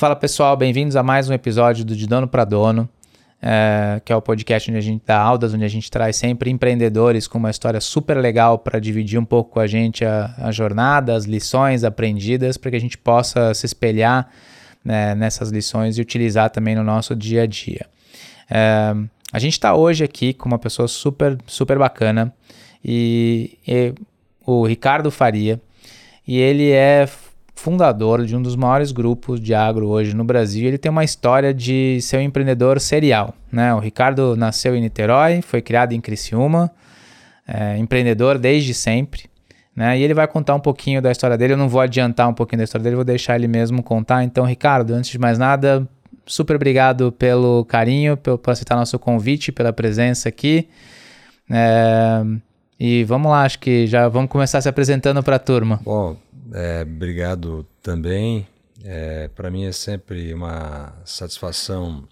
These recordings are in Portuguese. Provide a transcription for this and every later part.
Fala pessoal, bem-vindos a mais um episódio do De Dono para Dono, é, que é o podcast onde a gente dá aulas, onde a gente traz sempre empreendedores com uma história super legal para dividir um pouco com a gente a, a jornada, as lições aprendidas, para que a gente possa se espelhar né, nessas lições e utilizar também no nosso dia a dia. É, a gente está hoje aqui com uma pessoa super, super bacana e, e o Ricardo Faria, e ele é fundador de um dos maiores grupos de agro hoje no Brasil. Ele tem uma história de ser um empreendedor serial. Né? O Ricardo nasceu em Niterói, foi criado em Criciúma, é, empreendedor desde sempre. Né? E ele vai contar um pouquinho da história dele. Eu não vou adiantar um pouquinho da história dele, vou deixar ele mesmo contar. Então, Ricardo, antes de mais nada, super obrigado pelo carinho, por aceitar nosso convite, pela presença aqui. É, e vamos lá, acho que já vamos começar se apresentando para a turma. Bom, é, obrigado também. É, Para mim é sempre uma satisfação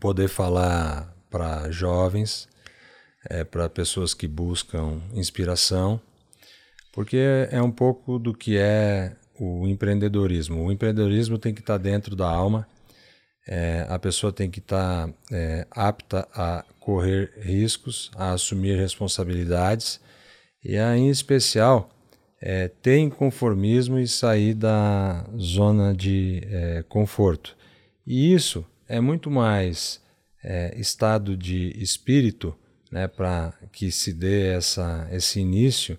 poder falar para jovens, é, para pessoas que buscam inspiração, porque é um pouco do que é o empreendedorismo. O empreendedorismo tem que estar dentro da alma, é, a pessoa tem que estar é, apta a correr riscos, a assumir responsabilidades e, a, em especial, é, ter inconformismo e sair da zona de é, conforto. E isso é muito mais é, estado de espírito né, para que se dê essa, esse início,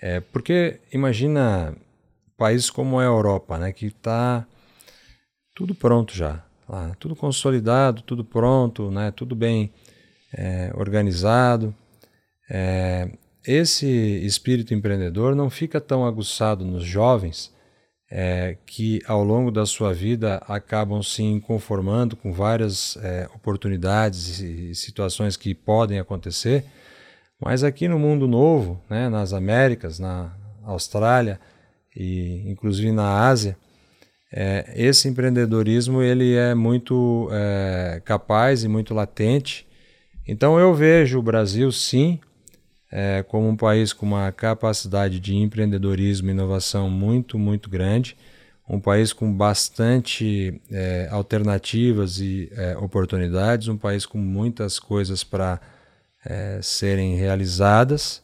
é, porque imagina países como a Europa, né, que está tudo pronto já, lá, tudo consolidado, tudo pronto, né, tudo bem é, organizado. Esse espírito empreendedor não fica tão aguçado nos jovens é, que ao longo da sua vida acabam se conformando com várias é, oportunidades e situações que podem acontecer, mas aqui no mundo novo, né, nas Américas, na Austrália e inclusive na Ásia, é, esse empreendedorismo ele é muito é, capaz e muito latente. Então eu vejo o Brasil sim é, como um país com uma capacidade de empreendedorismo e inovação muito, muito grande, um país com bastante é, alternativas e é, oportunidades, um país com muitas coisas para é, serem realizadas.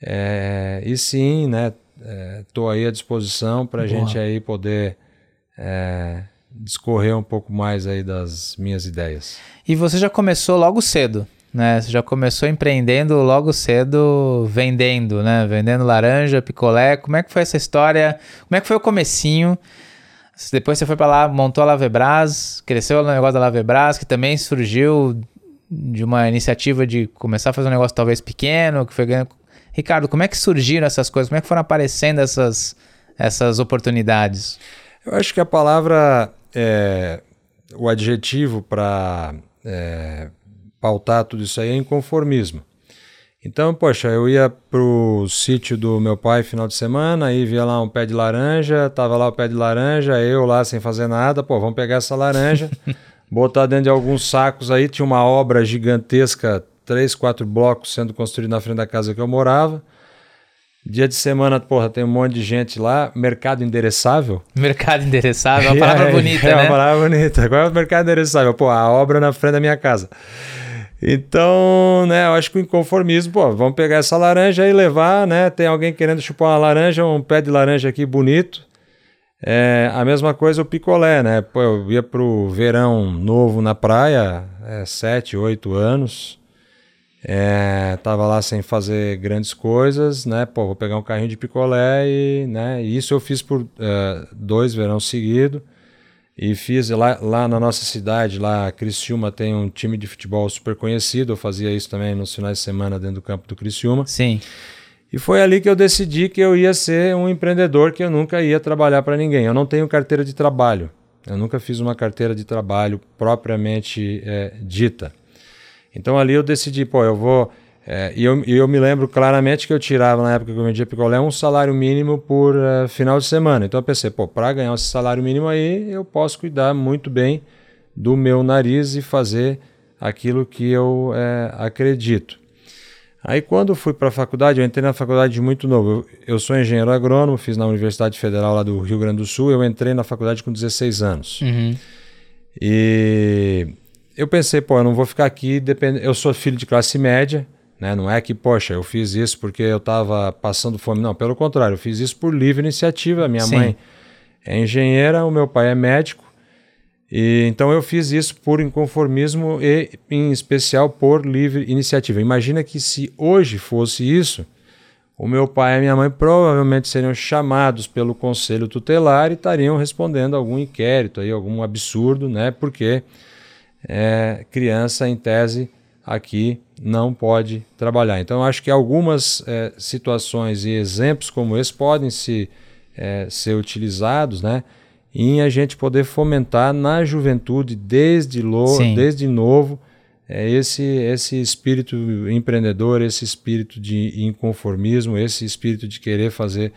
É, e sim, né, estou aí à disposição para a gente aí poder é, discorrer um pouco mais aí das minhas ideias. E você já começou logo cedo, né? Você já começou empreendendo logo cedo, vendendo, né? Vendendo laranja, picolé. Como é que foi essa história? Como é que foi o comecinho? Depois você foi para lá, montou a Lavebras, cresceu o negócio da Lavebras, que também surgiu de uma iniciativa de começar a fazer um negócio talvez pequeno, que foi ganhando. Ricardo, como é que surgiram essas coisas? Como é que foram aparecendo essas, essas oportunidades? Eu acho que a palavra, é, o adjetivo para é, pautar tudo isso aí é inconformismo. Então, poxa, eu ia pro sítio do meu pai final de semana, aí via lá um pé de laranja, tava lá o pé de laranja, eu lá sem fazer nada, pô, vamos pegar essa laranja, botar dentro de alguns sacos aí, tinha uma obra gigantesca, três, quatro blocos sendo construídos na frente da casa que eu morava. Dia de semana, porra, tem um monte de gente lá. Mercado endereçável. Mercado endereçável, é uma palavra bonita, é, né? É uma palavra bonita. Qual é o mercado endereçável? Pô, a obra na frente da minha casa. Então, né, eu acho que o inconformismo, pô, vamos pegar essa laranja e levar, né? Tem alguém querendo chupar uma laranja, um pé de laranja aqui bonito. É, a mesma coisa o picolé, né? Pô, eu ia pro verão novo na praia, é, sete, oito anos. É, tava lá sem fazer grandes coisas, né? Pô, vou pegar um carrinho de picolé e, né? Isso eu fiz por uh, dois verões seguidos. E fiz lá, lá na nossa cidade, lá Criciúma tem um time de futebol super conhecido. Eu fazia isso também nos finais de semana dentro do campo do Criciúma. Sim. E foi ali que eu decidi que eu ia ser um empreendedor, que eu nunca ia trabalhar para ninguém. Eu não tenho carteira de trabalho. Eu nunca fiz uma carteira de trabalho propriamente é, dita. Então ali eu decidi, pô, eu vou é, e eu, eu, me lembro claramente que eu tirava na época que eu vendia picolé um salário mínimo por uh, final de semana. Então eu pensei, pô, para ganhar esse salário mínimo aí, eu posso cuidar muito bem do meu nariz e fazer aquilo que eu é, acredito. Aí quando fui para a faculdade, eu entrei na faculdade muito novo. Eu, eu, sou engenheiro agrônomo, fiz na Universidade Federal lá do Rio Grande do Sul. Eu entrei na faculdade com 16 anos. Uhum. E eu pensei, pô, eu não vou ficar aqui depend... Eu sou filho de classe média, né? Não é que, poxa, eu fiz isso porque eu estava passando fome. Não, pelo contrário, eu fiz isso por livre iniciativa. Minha Sim. mãe é engenheira, o meu pai é médico. E, então eu fiz isso por inconformismo e, em especial, por livre iniciativa. Imagina que se hoje fosse isso, o meu pai e a minha mãe provavelmente seriam chamados pelo conselho tutelar e estariam respondendo algum inquérito, aí, algum absurdo, né? Porque é, criança, em tese, aqui não pode trabalhar. Então, acho que algumas é, situações e exemplos como esse podem se, é, ser utilizados, né? em a gente poder fomentar na juventude desde, lo, desde novo é, esse, esse espírito empreendedor, esse espírito de inconformismo, esse espírito de querer fazer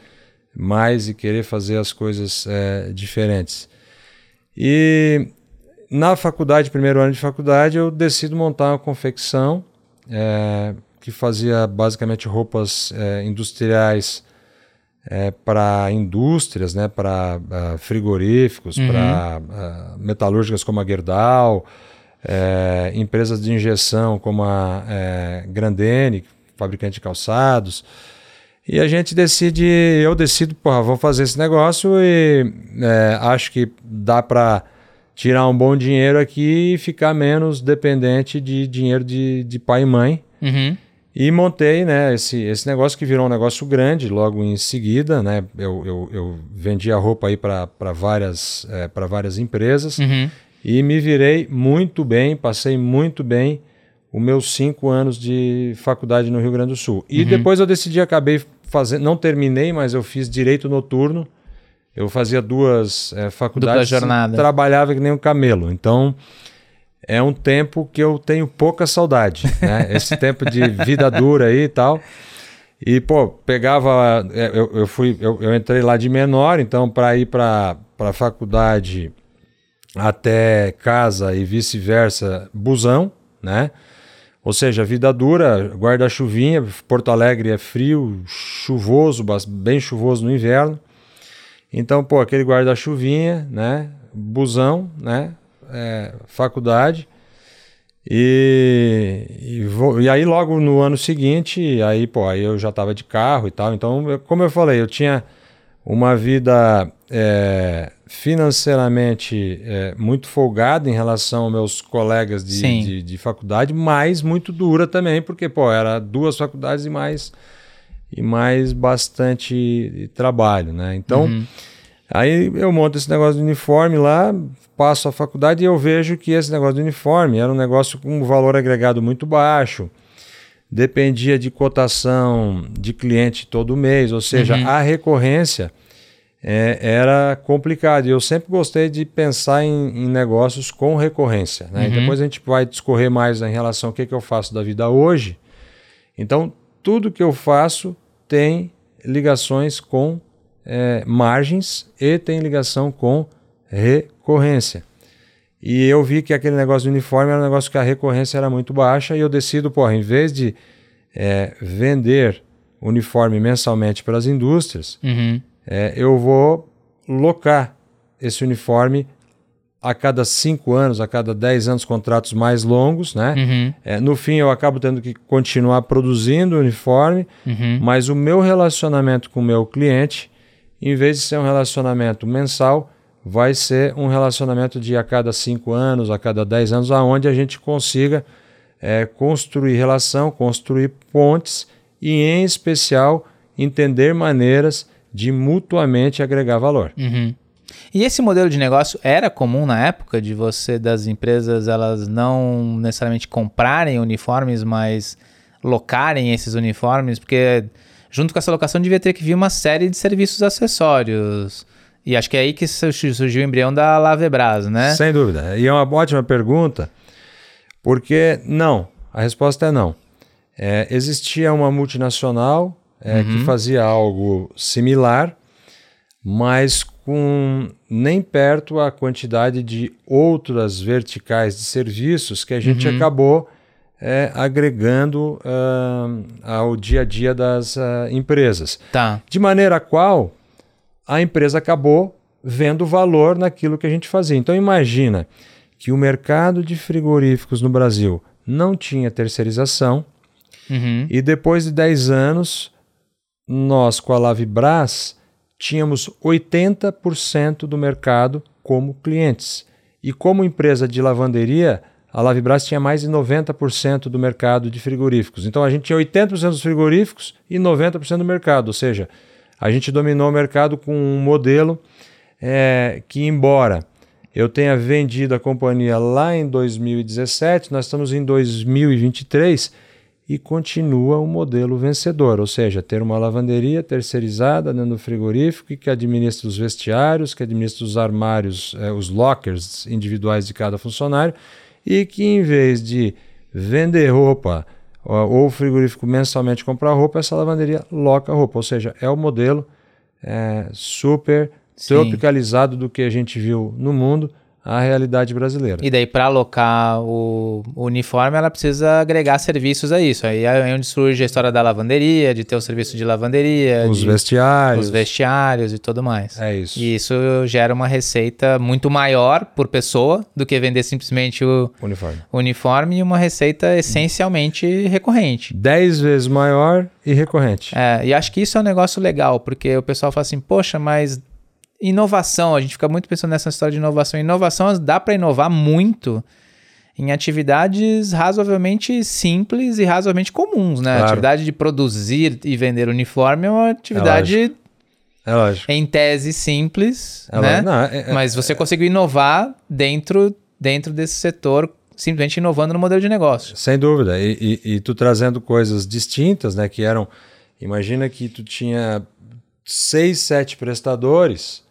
mais e querer fazer as coisas diferentes. E na faculdade, primeiro ano de faculdade, eu decido montar uma confecção é, que fazia basicamente roupas é, industriais é, para indústrias, né, para uh, frigoríficos, uhum. para uh, metalúrgicas como a Gerdau, é, empresas de injeção como a é, Grandene, fabricante de calçados. E a gente decide, eu decido, porra, vou fazer esse negócio e é, acho que dá para tirar um bom dinheiro aqui e ficar menos dependente de dinheiro de, de pai e mãe. Uhum. E montei né, esse, esse negócio que virou um negócio grande logo em seguida. Né, eu, eu, eu vendi a roupa aí para várias, é, várias empresas uhum. e me virei muito bem, passei muito bem os meus cinco anos de faculdade no Rio Grande do Sul. E uhum. depois eu decidi, acabei fazendo, não terminei, mas eu fiz direito noturno. Eu fazia duas é, faculdades, jornada. trabalhava que nem um camelo. Então é um tempo que eu tenho pouca saudade, né? Esse tempo de vida dura aí e tal. E, pô, pegava. É, eu, eu fui, eu, eu entrei lá de menor, então, para ir para a faculdade até casa e vice-versa, busão, né? Ou seja, vida dura, guarda-chuvinha, Porto Alegre é frio, chuvoso, bem chuvoso no inverno. Então, pô, aquele guarda-chuvinha, né? Busão, né? é, faculdade. E, e, vou, e, aí logo no ano seguinte, aí, pô, aí eu já estava de carro e tal. Então, eu, como eu falei, eu tinha uma vida é, financeiramente é, muito folgada em relação aos meus colegas de, de, de, faculdade, mas muito dura também, porque, pô, era duas faculdades e mais e mais bastante trabalho, né? Então, uhum. aí eu monto esse negócio de uniforme lá, passo a faculdade e eu vejo que esse negócio do uniforme era um negócio com um valor agregado muito baixo, dependia de cotação de cliente todo mês, ou seja, uhum. a recorrência é, era complicado. E eu sempre gostei de pensar em, em negócios com recorrência. Né? Uhum. depois a gente vai discorrer mais em relação ao que, que eu faço da vida hoje. Então, tudo que eu faço tem ligações com é, margens e tem ligação com recorrência. E eu vi que aquele negócio de uniforme era um negócio que a recorrência era muito baixa e eu decido, porra, em vez de é, vender uniforme mensalmente para as indústrias, uhum. é, eu vou locar esse uniforme a cada cinco anos, a cada dez anos, contratos mais longos, né? Uhum. É, no fim, eu acabo tendo que continuar produzindo o uniforme, uhum. mas o meu relacionamento com o meu cliente, em vez de ser um relacionamento mensal, vai ser um relacionamento de a cada cinco anos, a cada dez anos, aonde a gente consiga é, construir relação, construir pontes e, em especial, entender maneiras de mutuamente agregar valor. Uhum. E esse modelo de negócio era comum na época de você das empresas elas não necessariamente comprarem uniformes, mas locarem esses uniformes, porque junto com essa locação devia ter que vir uma série de serviços acessórios, e acho que é aí que surgiu o embrião da Lavebras, né? Sem dúvida. E é uma ótima pergunta, porque não. A resposta é não. É, existia uma multinacional é, uhum. que fazia algo similar, mas com nem perto a quantidade de outras verticais de serviços que a gente uhum. acabou é, agregando uh, ao dia a dia das uh, empresas. Tá. De maneira qual a empresa acabou vendo valor naquilo que a gente fazia. Então imagina que o mercado de frigoríficos no Brasil não tinha terceirização Uhum. e depois de 10 anos nós com a Lavibras tínhamos 80% do mercado como clientes. E como empresa de lavanderia, a Lavibras tinha mais de 90% do mercado de frigoríficos. Então a gente tinha 80% dos frigoríficos e 90% do mercado, ou seja, a gente dominou o mercado com um modelo é, que, embora eu tenha vendido a companhia lá em 2017, nós estamos em 2023 e continua o um modelo vencedor, ou seja, ter uma lavanderia terceirizada dentro do frigorífico que administra os vestiários, que administra os armários, eh, os lockers individuais de cada funcionário e que em vez de vender roupa ou o frigorífico mensalmente comprar roupa, essa lavanderia loca roupa, ou seja, é o modelo é, super Sim. tropicalizado do que a gente viu no mundo a realidade brasileira. E daí, para alocar o, o, uniforme, ela precisa agregar serviços a isso. Aí é onde surge a história da lavanderia, de ter o serviço de lavanderia, os de, vestiários, os vestiários e tudo mais. É isso. E isso gera uma receita muito maior por pessoa do que vender simplesmente o uniforme, uniforme e uma receita essencialmente recorrente. Dez vezes maior e recorrente. É, e acho que isso é um negócio legal, porque o pessoal fala assim, poxa, mas inovação, a gente fica muito pensando nessa história de inovação. Inovação dá para inovar muito em atividades razoavelmente simples e razoavelmente comuns, né? Claro. A atividade de produzir e vender uniforme é uma atividade é lógico. em tese simples, é né? Não, é, é, Mas você conseguiu inovar dentro, dentro desse setor, simplesmente inovando no modelo de negócio. Sem dúvida. E, e, e tu trazendo coisas distintas, né? Que eram. Imagina que tu tinha seis, sete prestadores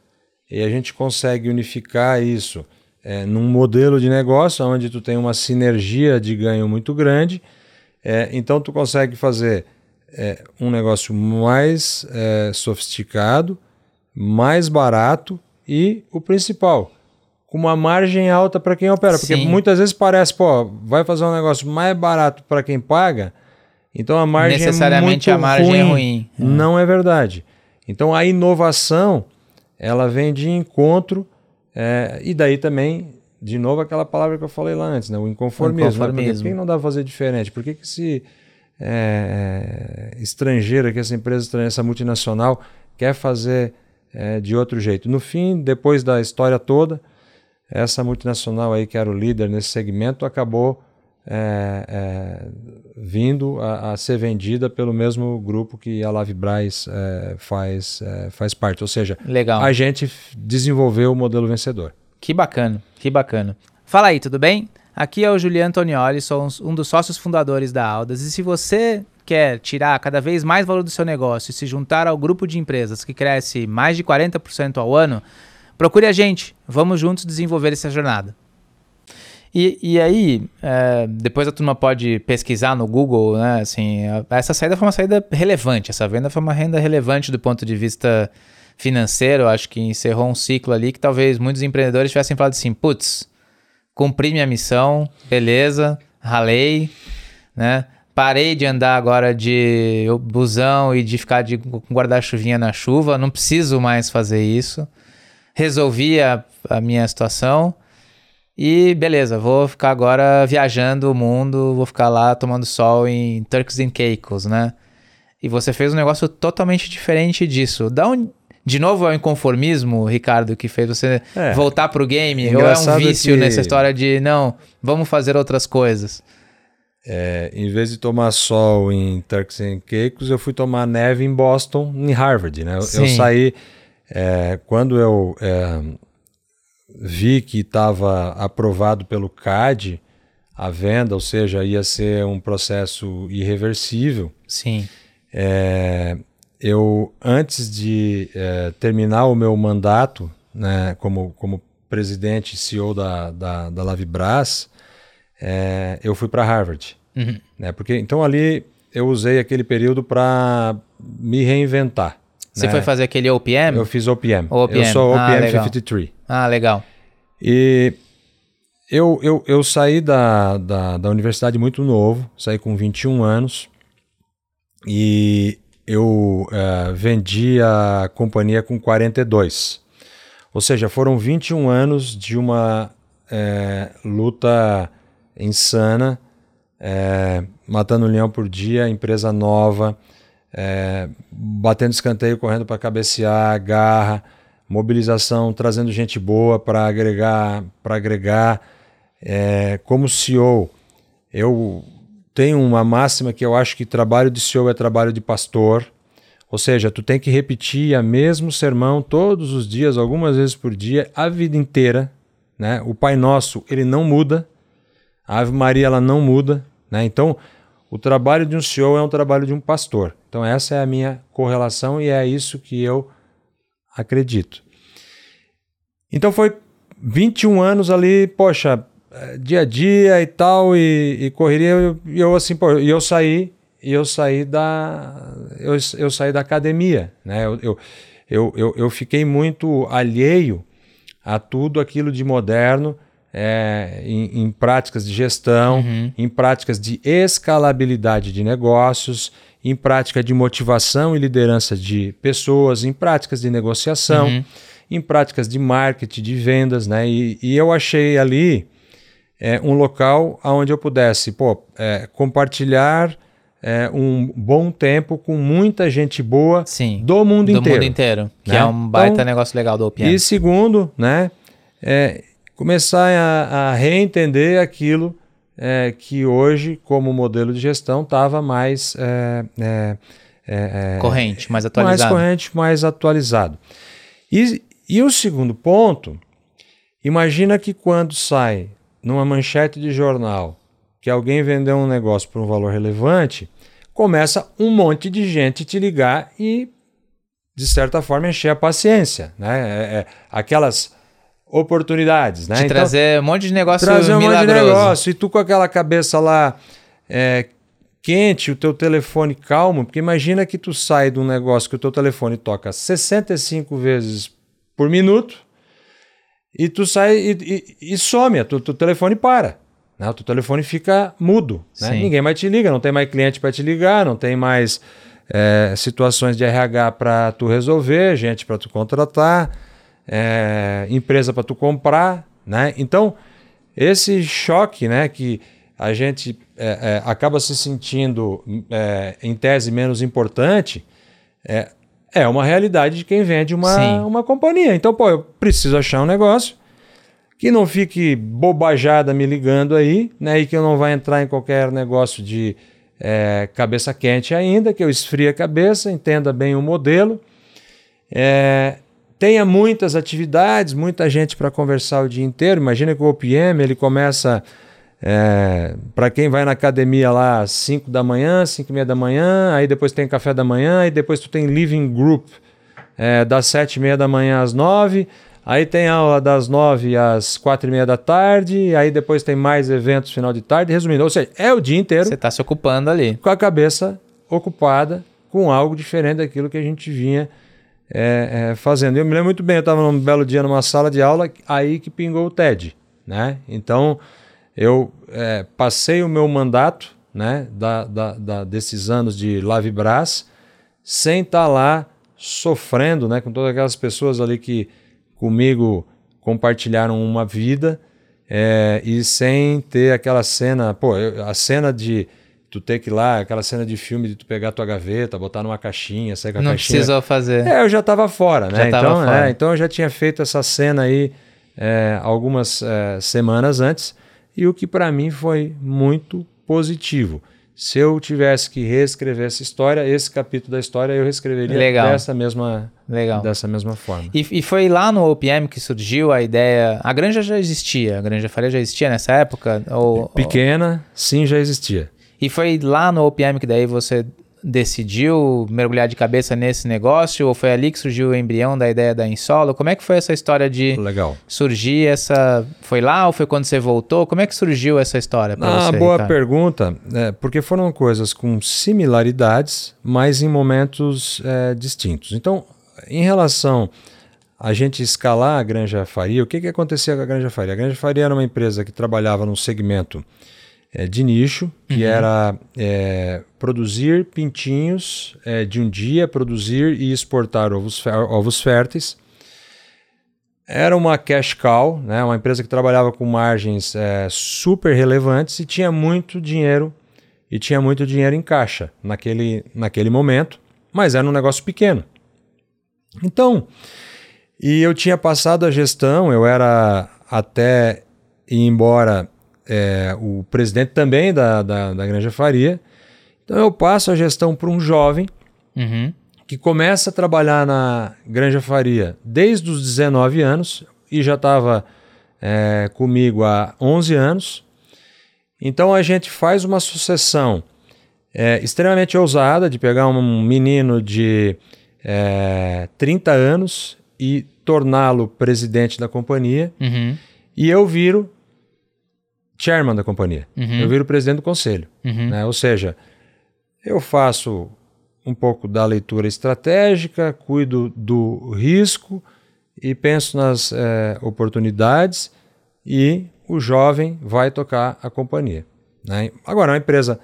e a gente consegue unificar isso é, num modelo de negócio onde tu tem uma sinergia de ganho muito grande. É, então tu consegue fazer é, um negócio mais é, sofisticado, mais barato e o principal, com uma margem alta para quem opera. Porque Sim. muitas vezes parece, pô, vai fazer um negócio mais barato para quem paga, então a margem Necessariamente é a muito margem ruim. é ruim. Não é verdade. Então a inovação ela vem de encontro é, e daí também de novo aquela palavra que eu falei lá antes, né? o inconformismo. inconformismo. Né? Por que não dá para fazer diferente? Por que, que esse é, estrangeiro, que essa empresa estrangeira, essa multinacional quer fazer é, de outro jeito? No fim, depois da história toda, essa multinacional aí que era o líder nesse segmento acabou é, é, vindo a, a, ser vendida pelo mesmo grupo que a Lavibras é, faz, é, faz parte. Ou seja, Legal. a gente desenvolveu o modelo vencedor. Que bacana, que bacana. Fala aí, tudo bem? Aqui é o Juliano Antonioli, sou um dos sócios fundadores da Aldas. E se você quer tirar cada vez mais valor do seu negócio e se juntar ao grupo de empresas que cresce mais de 40% ao ano, procure a gente. Vamos juntos desenvolver essa jornada. E, e aí, é, depois a turma pode pesquisar no Google, né? Assim, essa saída foi uma saída relevante, essa venda foi uma renda relevante do ponto de vista financeiro. Acho que encerrou um ciclo ali que talvez muitos empreendedores tivessem falado assim: putz, cumpri minha missão, beleza, ralei, né? Parei de andar agora de busão e de ficar de, guarda-chuvinha na chuva, não preciso mais fazer isso. Resolvi a, a minha situação. E beleza, vou ficar agora viajando o mundo, vou ficar lá tomando sol em Turks and Caicos, né? E você fez um negócio totalmente diferente disso. Da onde, de novo é o inconformismo, Ricardo, que fez você é. voltar pro game? Ou é um vício que... nessa história de, não, vamos fazer outras coisas? É, em vez de tomar sol em Turks and Caicos, eu fui tomar neve em Boston, em Harvard, né? Eu, eu saí... É, quando eu vi que estava aprovado pelo CAD a venda, ou seja, ia ser um processo irreversível. Sim. É, eu, antes de é, terminar o meu mandato né, como, como presidente e CEO da, da, da Lavibras, é, eu fui para Harvard. Uhum. Né, porque, então ali eu usei aquele período para me reinventar. Você né? foi fazer aquele OPM? Eu fiz OPM. OPM. Eu sou ah, OPM legal. 53. Ah, legal. E eu, eu, eu saí da, da, da universidade muito novo, saí com 21 anos e eu uh, vendi a companhia com 42. Ou seja, foram 21 anos de uma é, luta insana, é, matando um leão por dia, empresa nova, batendo escanteio, correndo para cabecear, garra, mobilização, trazendo gente boa para agregar, para agregar. É, como CEO, eu tenho uma máxima que eu acho que trabalho de CEO é trabalho de pastor. Ou seja, tu tem que repetir o mesmo sermão todos os dias, algumas vezes por dia, a vida inteira. Né? O Pai Nosso, ele não muda. A Ave Maria, ela não muda. Né? Então, o trabalho de um CEO é um trabalho de um pastor. Então, essa é a minha correlação e é isso que eu acredito. Então, foi 21 anos ali, poxa, eh, dia a dia e tal, e, e correria, e eu, eu assim, pô, e eu saí e eu saí da eu, eu saí da academia, né? Eu, eu, eu, eu, eu fiquei muito alheio a tudo aquilo de moderno é, em, em, práticas de gestão, uhum. em práticas de escalabilidade de negócios, em prática de motivação e liderança de pessoas, em práticas de negociação, uhum. em práticas de marketing, de vendas, né? E, e eu achei ali é, um local onde eu pudesse pô, é, compartilhar é, um bom tempo com muita gente boa Sim, do mundo do inteiro. mundo inteiro, que né? é um baita então, negócio legal do OPM. E segundo, né, é, começar a, a, reentender aquilo é, que hoje, como modelo de gestão, estava mais... É, é, é, corrente, mais atualizado. Mais corrente, mais atualizado. E, e o segundo ponto, imagina que quando sai numa manchete de jornal que alguém vendeu um negócio por um valor relevante, começa um monte de gente te ligar e, de certa forma, encher a paciência. Né? É, é, aquelas oportunidades. Né? Te então, trazer um monte de negócio trazer um milagroso. monte de negócio. E tu com aquela cabeça lá é, quente, o teu telefone calmo, porque imagina que tu sai de um negócio que o teu telefone toca 65 vezes por minuto e tu sai e, e, e some, o teu telefone para. Né? O teu telefone fica mudo. Né? Ninguém mais te liga, não tem mais cliente para te ligar, não tem mais é, situações de RH para tu resolver, gente para tu contratar, é, empresa para tu comprar. Né? Então, esse choque né, que a gente é, é acaba se sentindo, é, em tese, menos importante, é, é uma realidade de quem vende uma, uma companhia. Então, pô, eu preciso achar um negócio que não fique bobajada me ligando aí, né? E que eu não vá entrar em qualquer negócio de é, cabeça quente ainda, que eu esfrie a cabeça, entenda bem o modelo, é, tenha muitas atividades, muita gente para conversar o dia inteiro. Imagina que o OPM ele começa é, para quem vai na academia lá às 5 da manhã, 5 e meia da manhã, aí depois tem café da manhã, aí depois tu tem living group é, das 7 e meia da manhã às 9 Aí tem aula das nove às quatro e meia da tarde, aí depois tem mais eventos final de tarde. Resumindo, ou seja, é o dia inteiro. Você está se ocupando ali. Com a cabeça ocupada com algo diferente daquilo que a gente vinha é, é, fazendo. Eu me lembro muito bem, eu estava num belo dia numa sala de aula, aí que pingou o TED. Né? Então, eu é, passei o meu mandato né, da, da, da, desses anos de Lavibras sem estar tá lá sofrendo né, com todas aquelas pessoas ali que comigo compartilharam uma vida é, e sem ter aquela cena, pô, eu, a cena de tu ter que ir lá, aquela cena de filme de tu pegar tua gaveta, botar numa caixinha, sair com a Não caixinha. Não precisou fazer. É, eu já estava fora, né? Já então, fora. É, então eu já tinha feito essa cena aí é, algumas é, semanas antes e o que para mim foi muito positivo se eu tivesse que reescrever essa história, esse capítulo da história eu reescreveria Legal. dessa mesma Legal. dessa mesma forma. E, e, foi lá no OPM que surgiu a ideia. A granja já existia, a granja Faria já existia nessa época? Ou, Pequena, ou... sim, já existia. E foi lá no OPM que daí você decidiu mergulhar de cabeça nesse negócio ou foi ali que surgiu o embrião da ideia da Insolo? Como é que foi essa história de Legal. surgir essa... Foi lá ou foi quando você voltou? Como é que surgiu essa história para você, boa Ricardo? pergunta, é, porque foram coisas com similaridades, mas em momentos é, distintos. Então, em relação a gente escalar a Granja Faria, o que, que acontecia com a Granja Faria? A Granja Faria era uma empresa que trabalhava num segmento é, de nicho, que uhum. era é, produzir pintinhos é, de um dia, produzir e exportar ovos, ovos férteis. Era uma cash cow, né, uma empresa que trabalhava com margens super relevantes e tinha muito dinheiro e tinha muito dinheiro em caixa naquele, naquele momento, mas era um negócio pequeno. Então, e eu tinha passado a gestão, eu era até ir embora é, o presidente também da, da, da, Granja Faria. Então eu passo a gestão para um jovem uhum. que começa a trabalhar na Granja Faria desde os 19 anos e já estava é, comigo há 11 anos. Então a gente faz uma sucessão é, extremamente ousada de pegar um menino de é, 30 anos e torná-lo presidente da companhia. Uhum. E eu viro chairman da companhia. Uhum. Eu viro presidente do conselho. Uhum. Né? Ou seja, eu faço um pouco da leitura estratégica, cuido do risco e penso nas é, oportunidades e o jovem vai tocar a companhia. Né? Agora, é uma empresa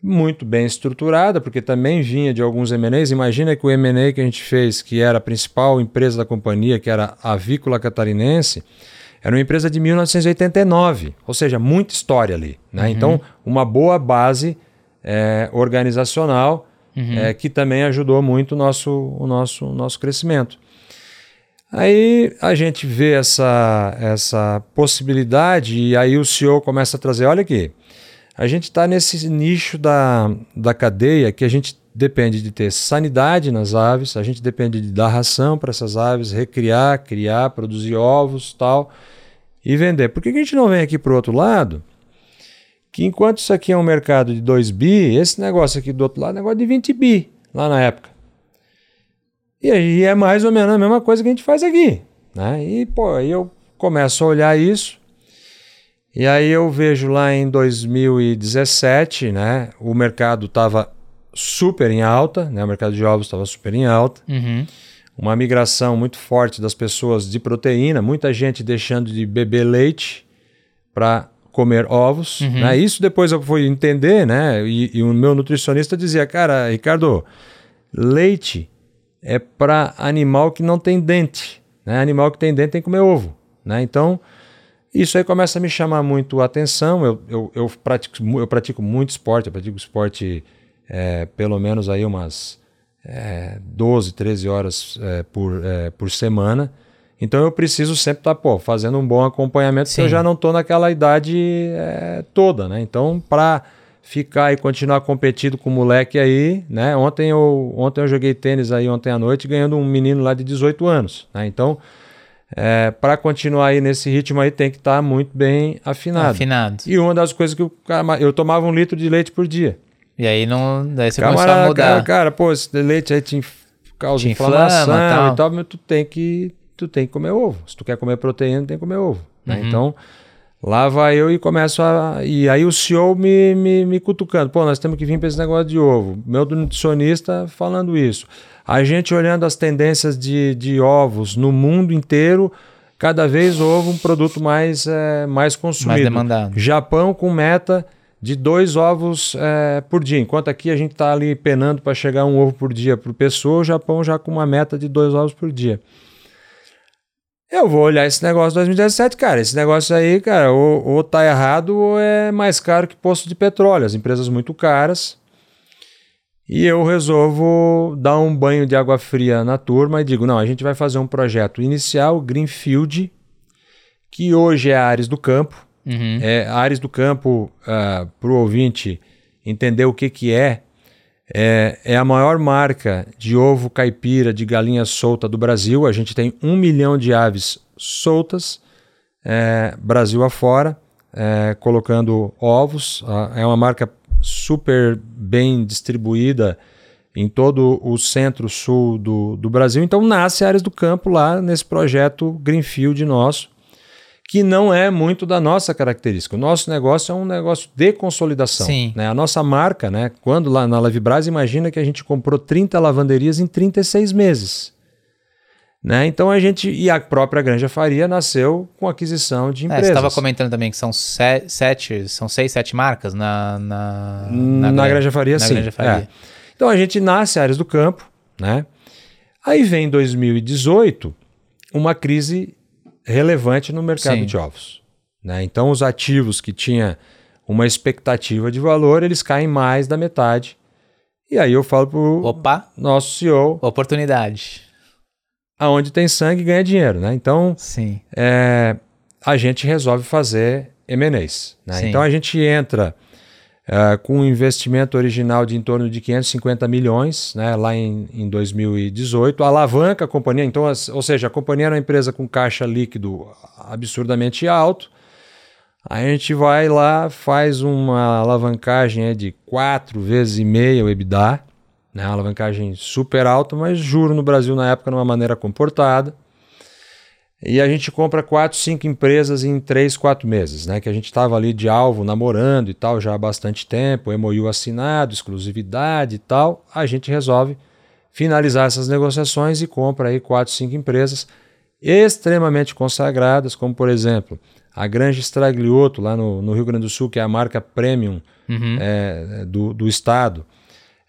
muito bem estruturada, porque também vinha de alguns M&As. Imagina que o M&A que a gente fez, que era a principal empresa da companhia, que era a Avícola Catarinense, era uma empresa de 1989, ou seja, muita história ali. Né? Uhum. Então, uma boa base é, organizacional uhum. é, que também ajudou muito o nosso, o nosso, o nosso crescimento. Aí a gente vê essa, essa possibilidade e aí o CEO começa a trazer, olha aqui, a gente está nesse nicho da, da cadeia que a gente depende de ter sanidade nas aves, a gente depende de dar ração para essas aves, recriar, criar, produzir ovos tal e vender. Por que a gente não vem aqui para o outro lado? Que enquanto isso aqui é um mercado de 2 bi, esse negócio aqui do outro lado é um negócio de 20 bi lá na época. E aí é mais ou menos a mesma coisa que a gente faz aqui. Né? E pô, aí eu começo a olhar isso e aí eu vejo lá em 2017, né, o mercado estava super em alta, né, o mercado de ovos estava super em alta. Uhum. Uma migração muito forte das pessoas de proteína, muita gente deixando de beber leite para comer ovos. Uhum. Né? Isso depois eu fui entender, né? E, e, o meu nutricionista dizia, cara, Ricardo, leite é para animal que não tem dente. Né? Animal que tem dente tem que comer ovo. Né? Então, isso aí começa a me chamar muito a atenção. Eu, eu, eu, pratico, eu pratico muito esporte, eu pratico esporte é, pelo menos aí umas é, 12, 13 horas é, por, é, por semana. Então eu preciso sempre estar tá, fazendo um bom acompanhamento, Sim. porque eu já não estou naquela idade é, toda. Né? Então, para ficar e continuar competindo com o moleque aí, né? Ontem eu, ontem eu joguei tênis aí ontem à noite ganhando um menino lá de 18 anos. Né? Então é, para continuar aí nesse ritmo aí tem que estar tá muito bem afinado. Afinado. E uma das coisas que eu, eu tomava um litro de leite por dia. E aí não, daí você Camarada, começou a mudar. Cara, cara, pô, esse leite aí te causa te inflamação inflama, tal. e tal, mas tu tem que tu tem que comer ovo. Se tu quer comer proteína, tem que comer ovo. Né? Uhum. Então Lá vai eu e começo a. E aí o CEO me, me, me cutucando. Pô, nós temos que vir para esse negócio de ovo. Meu nutricionista falando isso. A gente olhando as tendências de, de ovos no mundo inteiro, cada vez ovo um produto mais, é, mais consumido. Mais demandado. Japão com meta de dois ovos é, por dia. Enquanto aqui a gente está ali penando para chegar um ovo por dia por pessoa, o Japão já com uma meta de dois ovos por dia. Eu vou olhar esse negócio 2017, cara. Esse negócio aí, cara, ou, ou tá errado ou é mais caro que posto de petróleo. As empresas muito caras. E eu resolvo dar um banho de água fria na turma e digo: não, a gente vai fazer um projeto inicial, Greenfield, que hoje é Ares do Campo. Uhum. É, Ares do Campo, uh, ah, para o ouvinte entender o que, que é, é, é, a maior marca de ovo caipira de galinha solta do Brasil. A gente tem um milhão de aves soltas, é, Brasil afora, é, colocando ovos. É uma marca super bem distribuída em todo o centro-sul do, do Brasil. Então nasce áreas do campo lá nesse projeto Greenfield nosso que não é muito da nossa característica. O nosso negócio é um negócio de consolidação. Sim. Né? A nossa marca, né? quando lá na Lavibras, imagina que a gente comprou 30 lavanderias em 36 meses. Né? Então a gente. E a própria Granja Faria nasceu com aquisição de empresas. É, você estava comentando também que são sete, são seis, sete marcas na. Na, na, na Granja Faria, na sim. Granja Faria. É. Então a gente nasce áreas do campo, né? Aí vem 2018 uma crise relevante no mercado sim. de ovos. Né? Então os ativos que tinha uma expectativa de valor, eles caem mais da metade. E aí eu falo pro Opa, nosso CEO. Oportunidade aonde tem sangue ganha dinheiro, né? Então, Sim. É, a gente resolve fazer M&As. Né? Então a gente entra é, com um investimento original de em torno de 550 milhões, né? lá em, em 2018, alavanca a companhia, então, ou seja, a companhia era uma empresa com caixa líquido absurdamente alto. A gente vai lá, faz uma alavancagem de quatro vezes e meia o EBITDA, né? Uma alavancagem super alta, mas juro no Brasil na época numa maneira comportada. E a gente compra quatro, cinco empresas em três, quatro meses, né? Que a gente estava ali de alvo, namorando e tal, já há bastante tempo, MOU assinado, exclusividade e tal. A gente resolve finalizar essas negociações e compra aí quatro, cinco empresas extremamente consagradas, como por exemplo a Granja Stragliotto, lá no, no Rio Grande do Sul, que é a marca premium uhum. é, do, do estado.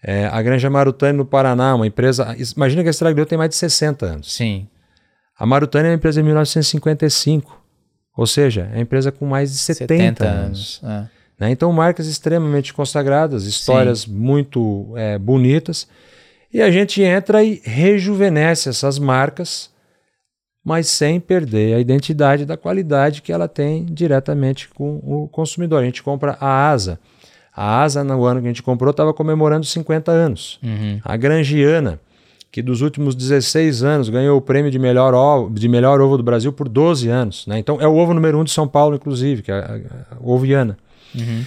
É, a Granja Marutani no Paraná, uma empresa. Imagina que a Estragil tem mais de 60 anos. Sim. A Marutani é uma empresa de 1955. Ou seja, é uma empresa com mais de 70, 70 anos. anos. É. Né? Então, marcas extremamente consagradas, histórias Sim. muito é, bonitas. E a gente entra e rejuvenesce essas marcas, mas sem perder a identidade da qualidade que ela tem diretamente com o consumidor. A gente compra a ASA a Asa, no ano que a gente comprou, estava comemorando 50 anos. Uhum. A Grangiana, que dos últimos 16 anos ganhou o prêmio de melhor ovo, de melhor ovo do Brasil por 12 anos. Né? Então é o ovo número um de São Paulo, inclusive, que é a, a, a ovo Iana. Uhum.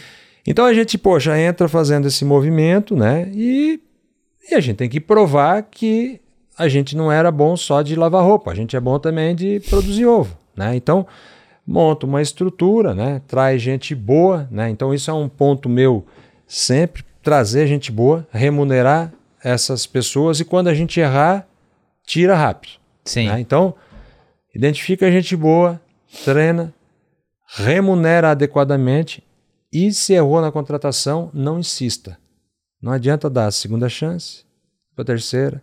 Então a gente, poxa, entra fazendo esse movimento, né? E, e a gente tem que provar que a gente não era bom só de lavar roupa, a gente é bom também de produzir ovo, né? Então monta uma estrutura, né? traz gente boa. Né? Então, isso é um ponto meu sempre: trazer gente boa, remunerar essas pessoas e quando a gente errar, tira rápido. Sim. Né? Então, identifica gente boa, treina, remunera adequadamente e se errou na contratação, não insista. Não adianta dar a segunda chance, a terceira,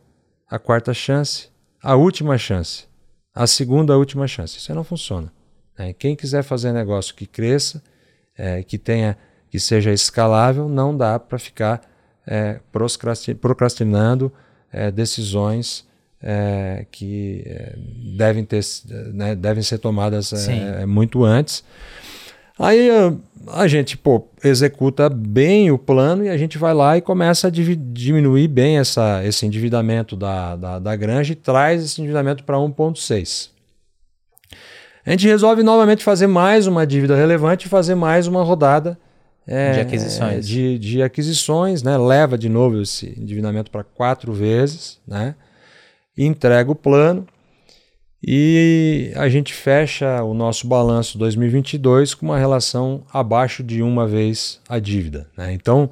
a quarta chance, a última chance, a segunda, a última chance. Isso não funciona. Né? Quem quiser fazer negócio que cresça, é, que tenha, que seja escalável, não dá para ficar é, procrastinando é, decisões é, que é, devem, ter, né, devem ser tomadas é, muito antes. Aí a gente pô, executa bem o plano e a gente vai lá e começa a diminuir bem essa, esse endividamento da, da, da granja e traz esse endividamento para 1,6. A gente resolve novamente fazer mais uma dívida relevante e fazer mais uma rodada é, de aquisições. De, de, aquisições, né? Leva de novo esse endividamento para quatro vezes, né? Entrega o plano e a gente fecha o nosso balanço 2022 com uma relação abaixo de uma vez a dívida. Né? Então,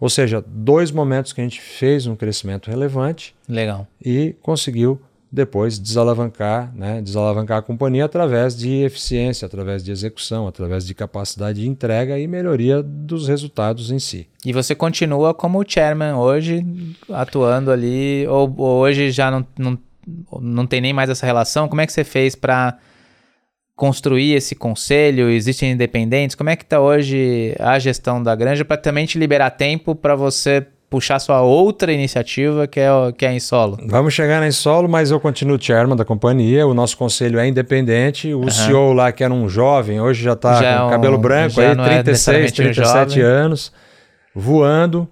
ou seja, dois momentos que a gente fez um crescimento relevante Legal. e conseguiu depois desalavancar, né, desalavancar a companhia através de eficiência, através de execução, através de capacidade de entrega e melhoria dos resultados em si. E você continua como chairman hoje, atuando ali, ou, ou hoje já não, não, não tem nem mais essa relação? Como é que você fez para construir esse conselho? Existem independentes? Como é que está hoje a gestão da granja para também te liberar tempo para você puxar sua outra iniciativa, que é, que é a Insolo. Vamos chegar na Insolo, mas eu continuo chairman da companhia, o nosso conselho é independente, o uhum. CEO lá, que era um jovem, hoje já está com é um, cabelo branco, aí 36, é 37 anos, voando.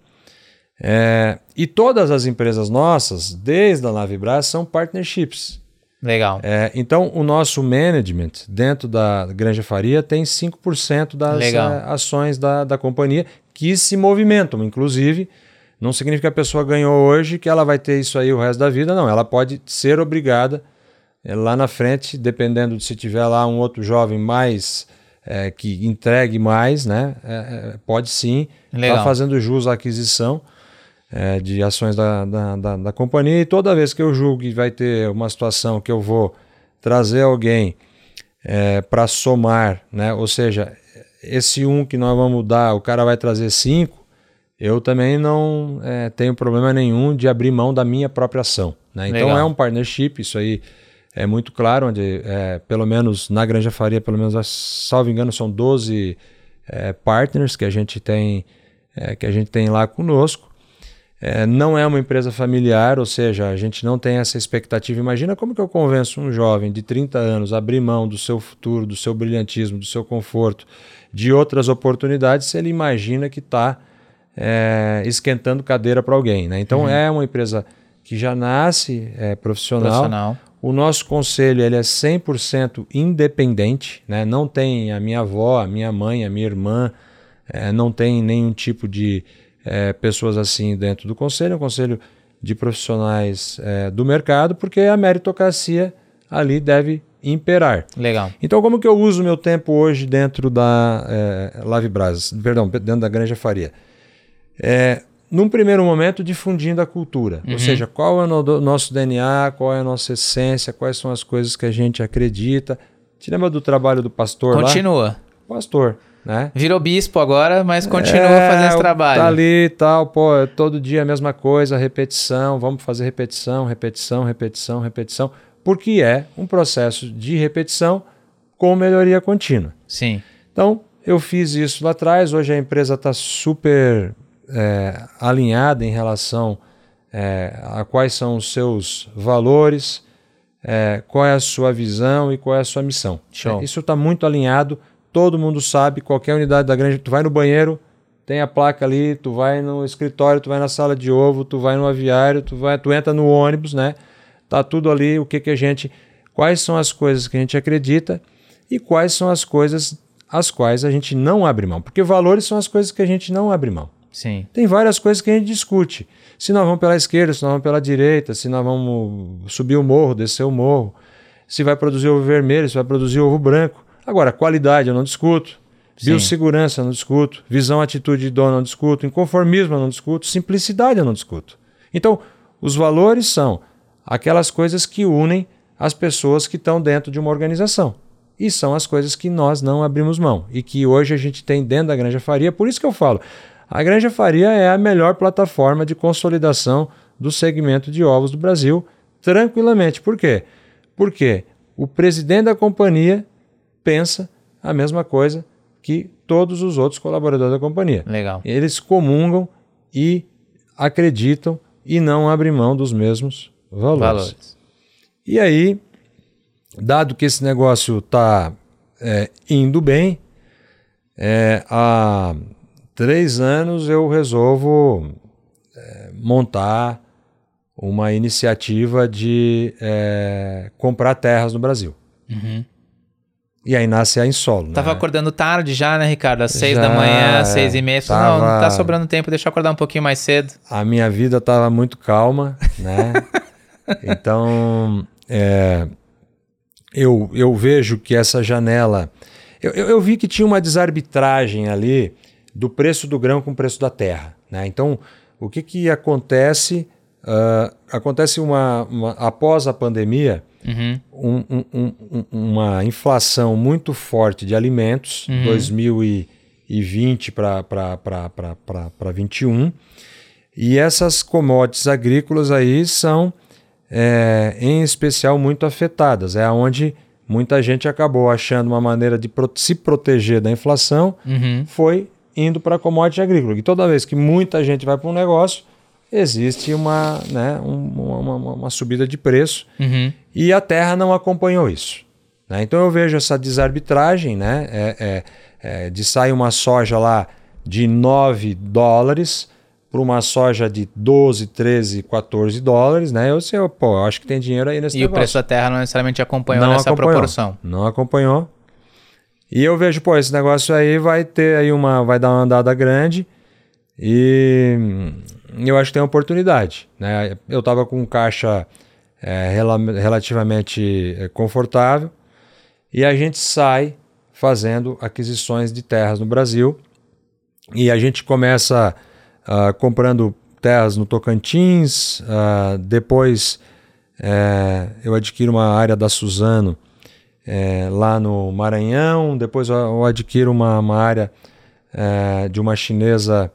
É, e todas as empresas nossas, desde a Navibras, são partnerships. Legal. É, então, o nosso management dentro da Granja Faria tem 5% das é, ações da, da companhia que se movimentam, inclusive não significa que a pessoa ganhou hoje que ela vai ter isso aí o resto da vida, não. Ela pode ser obrigada é, lá na frente, dependendo de se tiver lá um outro jovem mais é, que entregue mais, né? É, pode sim estar tá fazendo jus à aquisição. é, de ações da, da, da, da, companhia e toda vez que eu julgo que vai ter uma situação que eu vou trazer alguém é, para somar, né? ou seja, esse um que nós vamos dar, o cara vai trazer cinco, eu também não é, tenho problema nenhum de abrir mão da minha própria ação. Né? Então é um partnership, isso aí é muito claro, onde é, pelo menos na Granja Faria, pelo menos, salvo engano, são 12 é, partners que a gente tem é, que a gente tem lá conosco. É, não é uma empresa familiar, ou seja, a gente não tem essa expectativa. Imagina como que eu convenço um jovem de 30 anos a abrir mão do seu futuro, do seu brilhantismo, do seu conforto, de outras oportunidades, se ele imagina que está é, esquentando cadeira para alguém. Né? Então uhum. é uma empresa que já nasce é, profissional. profissional. O nosso conselho ele é 100% independente, né? não tem a minha avó, a minha mãe, a minha irmã, é, não tem nenhum tipo de é, pessoas assim dentro do conselho, é um conselho de profissionais é, do mercado, porque a meritocracia ali deve imperar. Legal. Então, como que eu uso meu tempo hoje dentro da é, Lave Brás, perdão, dentro da Granja Faria? É, num primeiro momento, difundindo a cultura. Uhum. Ou seja, qual é o nosso DNA, qual é a nossa essência, quais são as coisas que a gente acredita. Te lembra do trabalho do pastor Continua. lá? Continua. Pastor. Né? Virou bispo agora, mas continua é, fazendo esse trabalho. Tá ali e tal, pô, todo dia a mesma coisa, repetição, vamos fazer repetição, repetição, repetição, repetição, porque é um processo de repetição com melhoria contínua. Sim. Então, eu fiz isso lá atrás, hoje a empresa está super é, alinhada em relação é, a quais são os seus valores, é, qual é a sua visão e qual é a sua missão. Show. Isso está muito alinhado todo mundo sabe, qualquer unidade da granja, tu vai no banheiro, tem a placa ali, tu vai no escritório, tu vai na sala de ovo, tu vai no aviário, tu vai, tu entra no ônibus, né? Tá tudo ali, o que que a gente, quais são as coisas que a gente acredita e quais são as coisas as quais a gente não abre mão, porque valores são as coisas que a gente não abre mão. Sim. Tem várias coisas que a gente discute. Se nós vamos pela esquerda, se nós vamos pela direita, se nós vamos subir o morro, descer o morro, se vai produzir ovo vermelho, se vai produzir ovo branco. Agora, qualidade eu não discuto. Sim. Biossegurança eu não discuto. Visão, atitude de dono eu não discuto. Inconformismo eu não discuto. Simplicidade eu não discuto. Então, os valores são aquelas coisas que unem as pessoas que estão dentro de uma organização. E são as coisas que nós não abrimos mão e que hoje a gente tem dentro da Granja Faria. Por isso que eu falo, a Granja Faria é a melhor plataforma de consolidação do segmento de ovos do Brasil, tranquilamente. Por quê? Porque o presidente da companhia pensa a mesma coisa que todos os outros colaboradores da companhia. Legal. Eles comungam e acreditam e não abrem mão dos mesmos valores. valores. E aí, dado que esse negócio está é, indo bem, é, há três anos eu resolvo é, montar uma iniciativa de é, comprar terras no Brasil. Uhum. E aí nasce a Insolo. Né? Tava acordando tarde já, né, Ricardo? Às seis já, da manhã, seis e meia. Tava... Não, não tá sobrando tempo, deixa eu acordar um pouquinho mais cedo. A minha vida tava muito calma, né? então, é, eu, eu vejo que essa janela. Eu, eu, eu, vi que tinha uma desarbitragem ali do preço do grão com o preço da terra. Né? Então, o que, que acontece? Uh, acontece uma, uma, após a pandemia uhum. um, um, um, uma inflação muito forte de alimentos, uhum. 2020 para 2021. E essas commodities agrícolas aí são, é, em especial, muito afetadas. É onde muita gente acabou achando uma maneira de se proteger da inflação, uhum. foi indo para a commodity agrícola. E toda vez que muita gente vai para um negócio, existe uma, né, uma, uma, uma subida de preço uhum. e a terra não acompanhou isso. Né? Então eu vejo essa desarbitragem né, é, é, é, de sair uma soja lá de 9 dólares para uma soja de 12, 13, 14 dólares, né? Eu sei, pô, eu acho que tem dinheiro aí nesse e negócio. E o preço da terra não necessariamente acompanhou não nessa acompanhou, proporção. Não acompanhou. E eu vejo, pô, esse negócio aí vai ter aí uma, vai dar uma andada grande e eu acho que tem oportunidade. Né? Eu estava com caixa é, rel relativamente é, confortável e a gente sai fazendo aquisições de terras no Brasil e a gente começa uh, comprando terras no Tocantins, uh, depois é, eu adquiro uma área da Suzano é, lá no Maranhão, depois eu adquiro uma, uma área é, de uma chinesa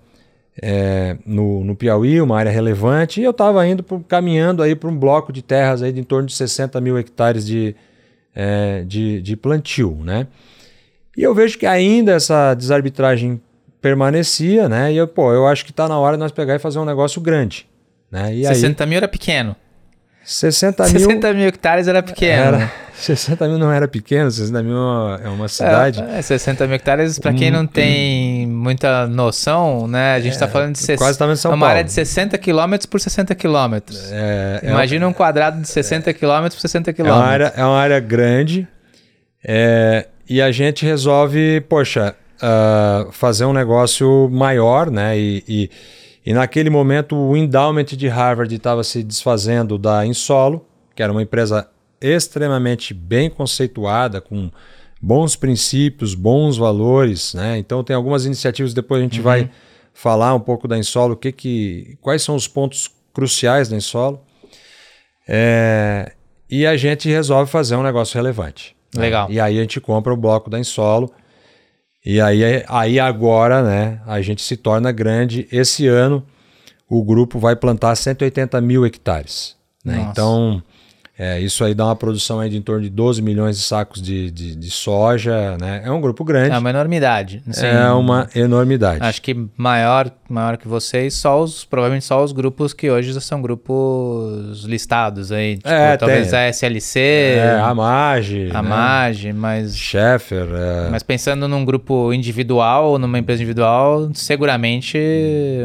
é, no, no Piauí, uma área relevante, e eu estava indo pro, caminhando aí para um bloco de terras aí de em torno de 60 mil hectares de, é, de, de plantio, né? E eu vejo que ainda essa desarbitragem permanecia, né? E eu, pô, eu acho que está na hora de nós pegar e fazer um negócio grande. Né? E 60 aí, mil era pequeno. 60 mil. 60 mil hectares era pequeno. Era, 60 mil não era pequeno, 60 mil é uma cidade. É, é 60 mil hectares, para quem não hum, tem muita noção, né? A gente está é, falando de quase tá São uma Paulo. área de 60 quilômetros por 60 quilômetros. É, é Imagina é, um quadrado de 60 quilômetros por 60 quilômetros. É uma área, é uma área grande é, e a gente resolve, poxa, uh, fazer um negócio maior, né? e, e e naquele momento o endowment de Harvard estava se desfazendo da Insolo, que era uma empresa extremamente bem conceituada, com bons princípios, bons valores, né? Então tem algumas iniciativas, depois a gente uhum. vai falar um pouco da Insolo, o que que, quais são os pontos cruciais da Insolo. É, e a gente resolve fazer um negócio relevante. Né? Legal. Né? E aí a gente compra o bloco da Insolo e aí, aí agora, né, a gente se torna grande. Esse ano, o grupo vai plantar 180 mil hectares. Né? Então, é, isso aí dá uma produção aí de em torno de 12 milhões de sacos de, de, de soja, né? É um grupo grande. É uma enormidade. Assim, é uma enormidade. Acho que maior, maior que vocês, só os, provavelmente só os grupos que hoje são grupos listados aí. Tipo, é, talvez tem. a SLC. É, a MAGE. A né? MAGE, mas. Sheffer. É. Mas pensando num grupo individual, numa empresa individual, seguramente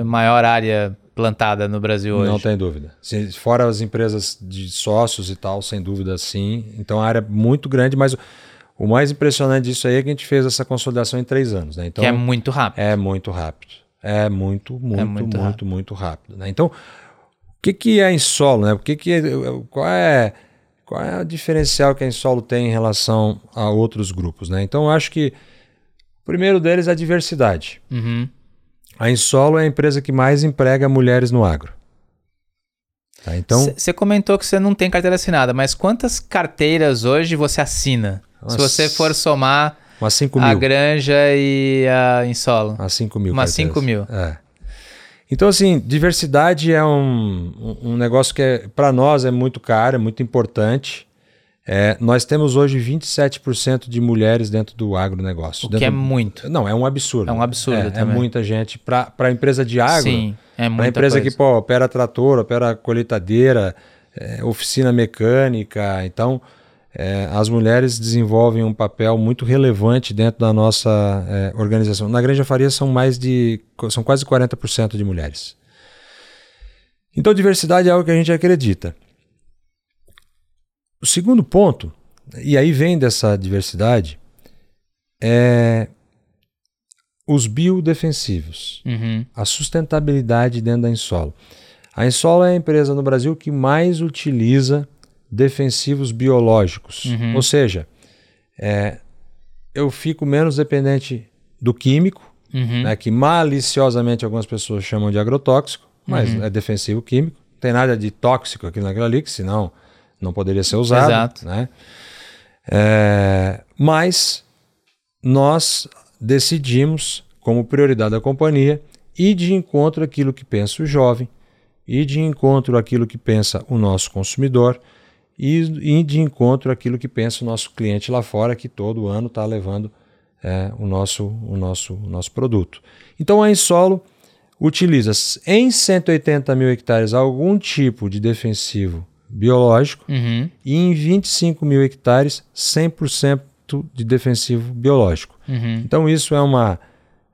maior área plantada no Brasil hoje. Não tem dúvida. Fora as empresas de sócios e tal, sem dúvida sim. Então a área é muito grande, mas o mais impressionante disso aí é que a gente fez essa consolidação em três anos. Né? Então, que é muito rápido. É muito rápido. É muito, muito, é muito, muito, rápido. muito rápido. Né? Então, o que, que é em solo? Né? O que que é, qual é qual é o diferencial que a Insolo tem em relação a outros grupos? Né? Então, eu acho que o primeiro deles é a diversidade. Uhum. A Insolo é a empresa que mais emprega mulheres no agro. Tá, então, você comentou que você não tem carteira assinada, mas quantas carteiras hoje você assina? Umas, Se você for somar umas 5 mil. a Granja e a Insolo. Umas 5 mil. Umas 5 mil. É. Então, assim, diversidade é um, um negócio que é, para nós é muito caro, é muito importante. É, nós temos hoje 27% de mulheres dentro do agronegócio. O que é muito. Não, é um absurdo. É um absurdo é, também. É muita gente. Para a empresa de agro, Sim, é muita empresa coisa. que pô, opera trator, opera colheitadeira, é, oficina mecânica. Então, é, as mulheres desenvolvem um papel muito relevante dentro da nossa é, organização. Na Granja Faria são mais de. são quase 40% de mulheres. Então, diversidade é algo que a gente acredita. O segundo ponto, e aí vem dessa diversidade, é os biodefensivos, uhum. a sustentabilidade dentro da Insolo. A Insolo é a empresa no Brasil que mais utiliza defensivos biológicos, uhum. ou seja, é, eu fico menos dependente do químico, uhum. né, que maliciosamente algumas pessoas chamam de agrotóxico, mas uhum. é defensivo químico. Não tem nada de tóxico aqui naquilo ali, que senão não poderia ser usado. Exato. Né? É, mas nós decidimos, como prioridade da companhia, ir de encontro àquilo que pensa o jovem, ir de encontro àquilo que pensa o nosso consumidor e ir de encontro àquilo que pensa o nosso cliente lá fora, que todo ano está levando é, o, nosso, o, nosso, o nosso produto. Então a Insolo utiliza em 180 mil hectares algum tipo de defensivo biológico uhum. e em 25 mil hectares 100% de defensivo biológico. Uhum. Então isso é uma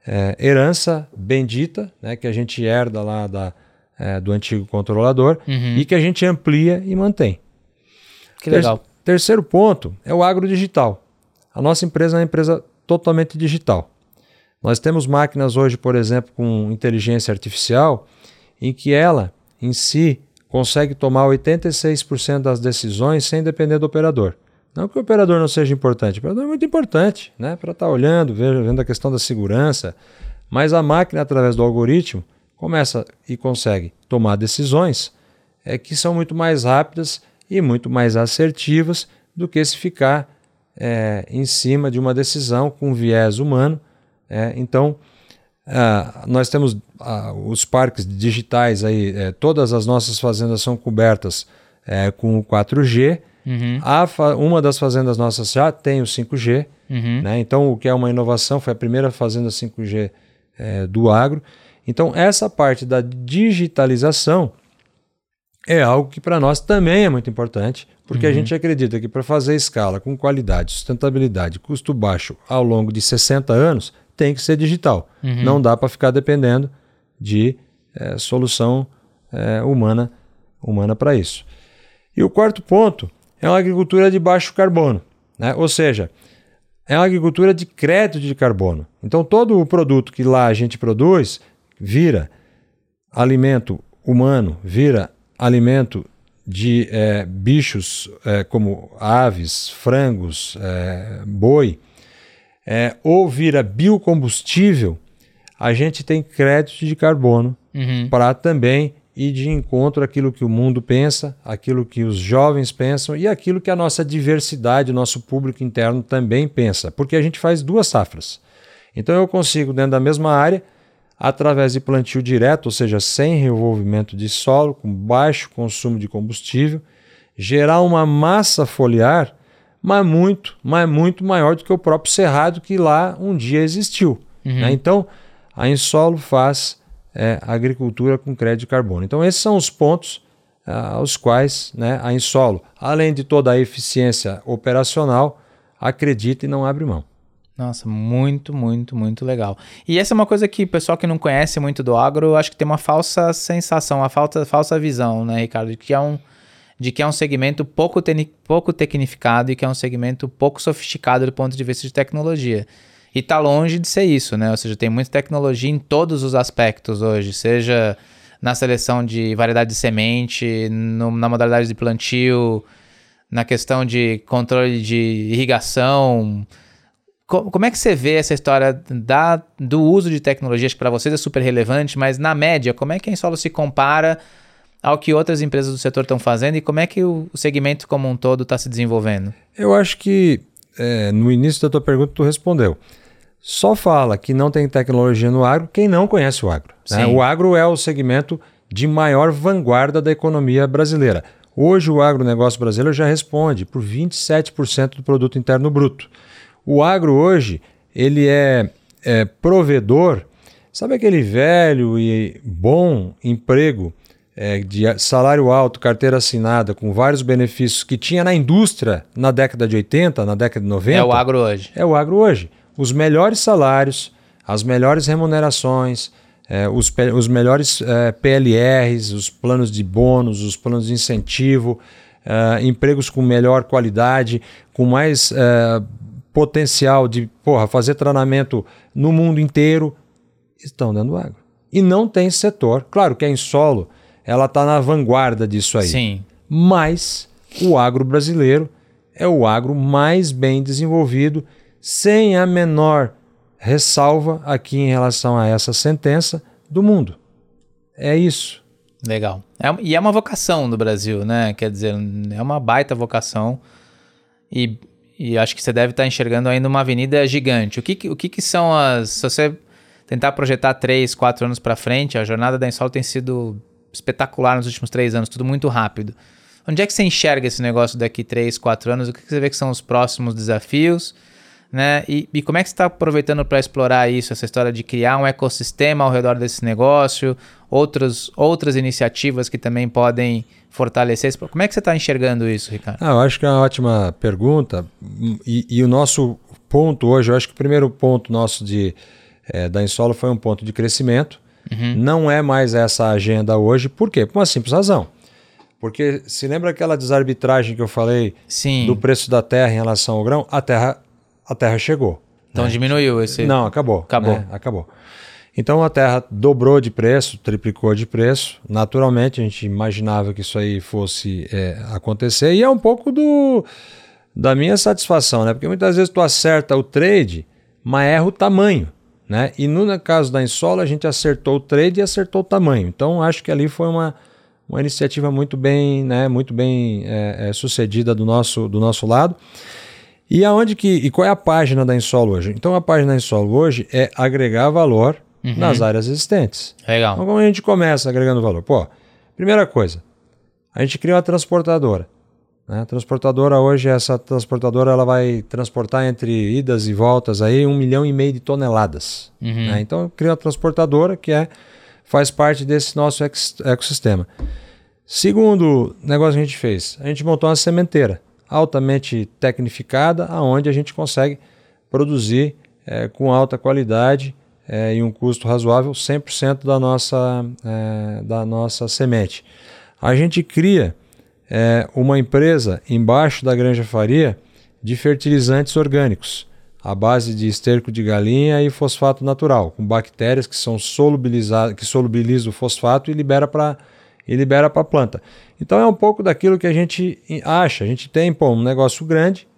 é, herança bendita né, que a gente herda lá da, é, do antigo controlador uhum. e que a gente amplia e mantém. Que legal. Ter terceiro ponto é o agro digital. A nossa empresa é uma empresa totalmente digital. Nós temos máquinas hoje, por exemplo, com inteligência artificial, em que ela em si consegue tomar 86% das decisões sem depender do operador. Não que o operador não seja importante, o operador é muito importante, né? Para estar tá olhando, vendo a questão da segurança, mas a máquina, através do algoritmo, começa e consegue tomar decisões é, que são muito mais rápidas e muito mais assertivas do que se ficar é, em cima de uma decisão com viés humano. É, então, ah, nós temos ah, os parques digitais aí, é, todas as nossas fazendas são cobertas é, com o 4G. Uhum. uma das fazendas nossas já tem o 5G. Uhum. Né? Então, o que é uma inovação, foi a primeira fazenda 5G é, do agro. Então, essa parte da digitalização é algo que para nós também é muito importante, porque uhum. a gente acredita que para fazer escala com qualidade, sustentabilidade, custo baixo ao longo de 60 anos, tem que ser digital. Uhum. Não dá para ficar dependendo de é, solução é, humana humana para isso. E o quarto ponto é uma agricultura de baixo carbono, né? ou seja, é uma agricultura de crédito de carbono. Então, todo o produto que lá a gente produz vira alimento humano, vira alimento de é, bichos como aves, frangos, boi, é, ou vira biocombustível, a gente tem crédito de carbono uhum. para também ir de encontro àquilo que o mundo pensa, aquilo que os jovens pensam e aquilo que a nossa diversidade, o nosso público interno também pensa, porque a gente faz duas safras. Então eu consigo, dentro da mesma área, através de plantio direto, ou seja, sem revolvimento de solo, com baixo consumo de combustível, gerar uma massa foliar, mas muito, mas muito maior do que o próprio cerrado que lá um dia existiu. Uhum. Né? Então, a Insolo faz é, agricultura com crédito de carbono. Então, esses são os pontos ah, aos quais né, a Insolo, além de toda a eficiência operacional, acredita e não abre mão. Nossa, muito, muito, muito legal. E essa é uma coisa que o pessoal que não conhece muito do agro, acho que tem uma falsa sensação, uma falta, falsa visão, né, Ricardo? De que é um, de que é um segmento pouco, pouco tecnificado e que é um segmento pouco sofisticado do ponto de vista de tecnologia. E tá longe de ser isso, né? Ou seja, tem muita tecnologia em todos os aspectos hoje, seja na seleção de variedade de semente, no, na modalidade de plantio, na questão de controle de irrigação, como é que você vê essa história da, do uso de tecnologias que para vocês é super relevante, mas na média, como é que a Insolo se compara ao que outras empresas do setor estão fazendo e como é que o segmento como um todo está se desenvolvendo? Eu acho que é, no início da tua pergunta tu respondeu. Só fala que não tem tecnologia no agro quem não conhece o agro. Né? O agro é o segmento de maior vanguarda da economia brasileira. Hoje o agronegócio brasileiro já responde por 27% do produto interno bruto. O agro hoje, ele é, é provedor, sabe aquele velho e bom emprego é, de salário alto, carteira assinada, com vários benefícios que tinha na indústria na década de 80, na década de 90? É o agro hoje. É o agro hoje. Os melhores salários, as melhores remunerações, é, os, os melhores é, PLRs, os planos de bônus, os planos de incentivo, é, empregos com melhor qualidade, com mais é, potencial de porra, fazer treinamento no mundo inteiro, estão dando água. E não tem setor. Claro que a Insolo ela está na vanguarda disso aí. Sim. Mas o agro brasileiro é o agro mais bem desenvolvido, sem a menor ressalva aqui em relação a essa sentença do mundo. É isso. Legal. É, e é uma vocação do Brasil, né? Quer dizer, é uma baita vocação. E e acho que você deve estar enxergando ainda uma avenida gigante. O que, o que, que são as. Se você tentar projetar três, quatro anos para frente, a jornada da Insol tem sido espetacular nos últimos três anos, tudo muito rápido. Onde é que você enxerga esse negócio daqui três, quatro anos? O que você vê que são os próximos desafios? Né? E, e como é que você está aproveitando para explorar isso, essa história de criar um ecossistema ao redor desse negócio, outros, outras iniciativas que também podem fortalecer? Como é que você está enxergando isso, Ricardo? Ah, eu acho que é uma ótima pergunta. E, e, o nosso ponto hoje, eu acho que o primeiro ponto nosso de, é, da Insolo foi um ponto de crescimento. Uhum. Não é mais essa agenda hoje. Por quê? Por uma simples razão. Porque se lembra aquela desarbitragem que eu falei Sim. do preço da terra em relação ao grão? A terra a terra chegou. Então né? diminuiu esse. Não, acabou. Acabou. Né? Acabou. Então a terra dobrou de preço, triplicou de preço. Naturalmente a gente imaginava que isso aí fosse é, acontecer e é um pouco do da minha satisfação, né? Porque muitas vezes tu acerta o trade, mas erra o tamanho. Né? E no caso da Insola, a gente acertou o trade e acertou o tamanho. Então, acho que ali foi uma, uma iniciativa muito bem, né, muito bem é, é, sucedida do nosso, do nosso lado. E aonde que e qual é a página da Insolo hoje? Então a página da Insolo hoje é agregar valor uhum. nas áreas existentes. Legal. Então como a gente começa agregando valor? Pô, primeira coisa, a gente cria uma transportadora. Né? A transportadora hoje, essa transportadora ela vai transportar entre idas e voltas aí um milhão e meio de toneladas. Uhum. Né? Então eu crio uma transportadora que é faz parte desse nosso ecossistema. Segundo negócio que a gente fez, a gente montou uma sementeira altamente tecnificada, aonde a gente consegue produzir é, com alta qualidade é, e um custo razoável 100% da nossa, é, da nossa semente. A gente cria uma empresa embaixo da Granja Faria de fertilizantes orgânicos à base de esterco de galinha e fosfato natural, com bactérias que são solubilizadas, que solubilizam o fosfato e libera para e libera para a planta. Então é um pouco daquilo que a gente acha. A gente tem pô, um negócio grande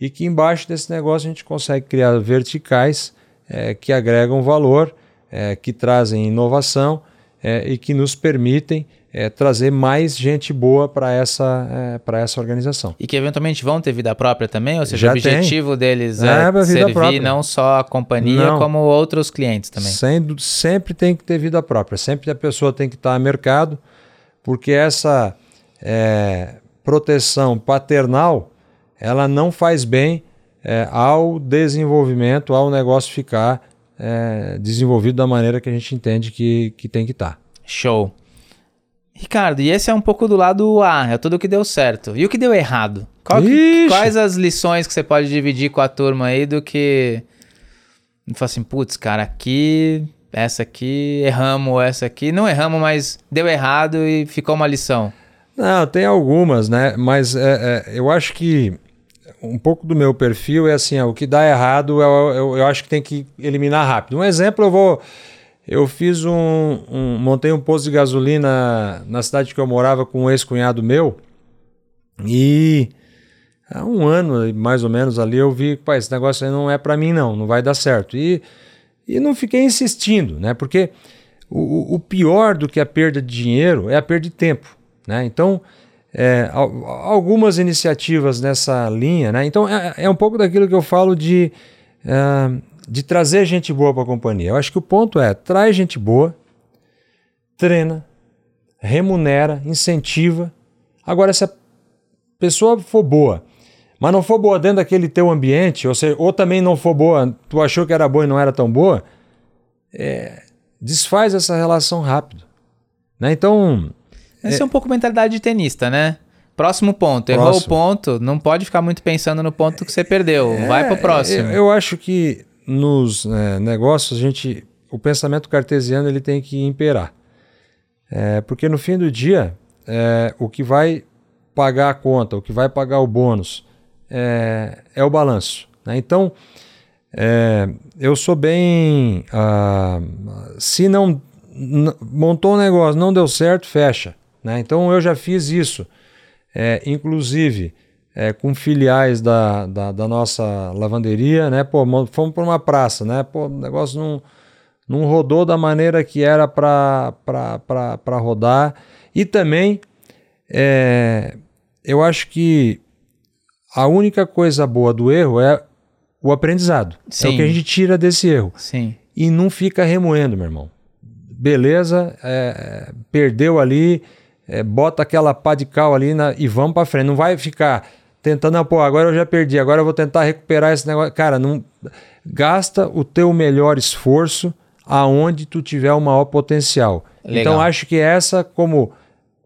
e que embaixo desse negócio a gente consegue criar verticais é, que agregam valor, é, que trazem inovação é, e que nos permitem é, trazer mais gente boa para essa, é, essa organização. E que eventualmente vão ter vida própria também? Ou seja, Já o objetivo tem. deles é, é servir própria. não só a companhia, não. como outros clientes também. Sempre tem que ter vida própria. Sempre a pessoa tem que estar no mercado, porque essa é, proteção paternal ela não faz bem é, ao desenvolvimento, ao negócio ficar é, desenvolvido da maneira que a gente entende que, que tem que estar. Tá. Show. Ricardo, e esse é um pouco do lado A, é tudo o que deu certo. E o que deu errado? Que, quais as lições que você pode dividir com a turma aí do que. Fala assim, putz, cara, aqui, essa aqui, erramos, essa aqui. Não erramos, mas deu errado e ficou uma lição. Não, tem algumas, né? Mas é, é, eu acho que um pouco do meu perfil é assim: o que dá errado eu, eu, eu acho que tem que eliminar rápido. Um exemplo, eu vou eu fiz um, um, montei um posto de gasolina na cidade que eu morava com um ex-cunhado meu e há um ano mais ou menos ali eu vi que esse negócio aí não é para mim não, não vai dar certo e, e não fiquei insistindo, né? Porque o, o pior do que a perda de dinheiro é a perda de tempo, né? Então é, algumas iniciativas nessa linha, né? Então é, é, um pouco daquilo que eu falo de é, de trazer gente boa para a companhia. Eu acho que o ponto é: traz gente boa, treina, remunera, incentiva. Agora, se a pessoa for boa, mas não for boa dentro daquele teu ambiente, ou, seja, ou também não for boa, tu achou que era boa e não era tão boa, é, desfaz essa relação rápido. Né? Então. Essa é, é um pouco mentalidade de tenista, né? Próximo ponto. Errou próximo. o ponto, não pode ficar muito pensando no ponto que você perdeu. É, Vai pro próximo. Eu, eu acho que nos é, negócios, a gente, o pensamento cartesiano ele tem que imperar. É, porque no fim do dia, é, o que vai pagar a conta, o que vai pagar o bônus, é, é o balanço. Né? Então, é, eu sou bem. Ah, se não montou um negócio, não deu certo, fecha. Né? Então eu já fiz isso. É, inclusive, é, com filiais da, da, da, nossa lavanderia, né? Pô, fomos para uma praça, né? Pô, o negócio não, não rodou da maneira que era para rodar. E também, é, eu acho que a única coisa boa do erro é o aprendizado. Sim. É o que a gente tira desse erro. Sim. E não fica remoendo, meu irmão. Beleza, é, perdeu ali, é, bota aquela pá de cal ali na, e vamos para frente. Não vai ficar tentando, pô, agora eu já perdi, agora eu vou tentar recuperar esse negócio. Cara, não gasta o teu melhor esforço aonde tu tiver o maior potencial. Legal. Então acho que essa como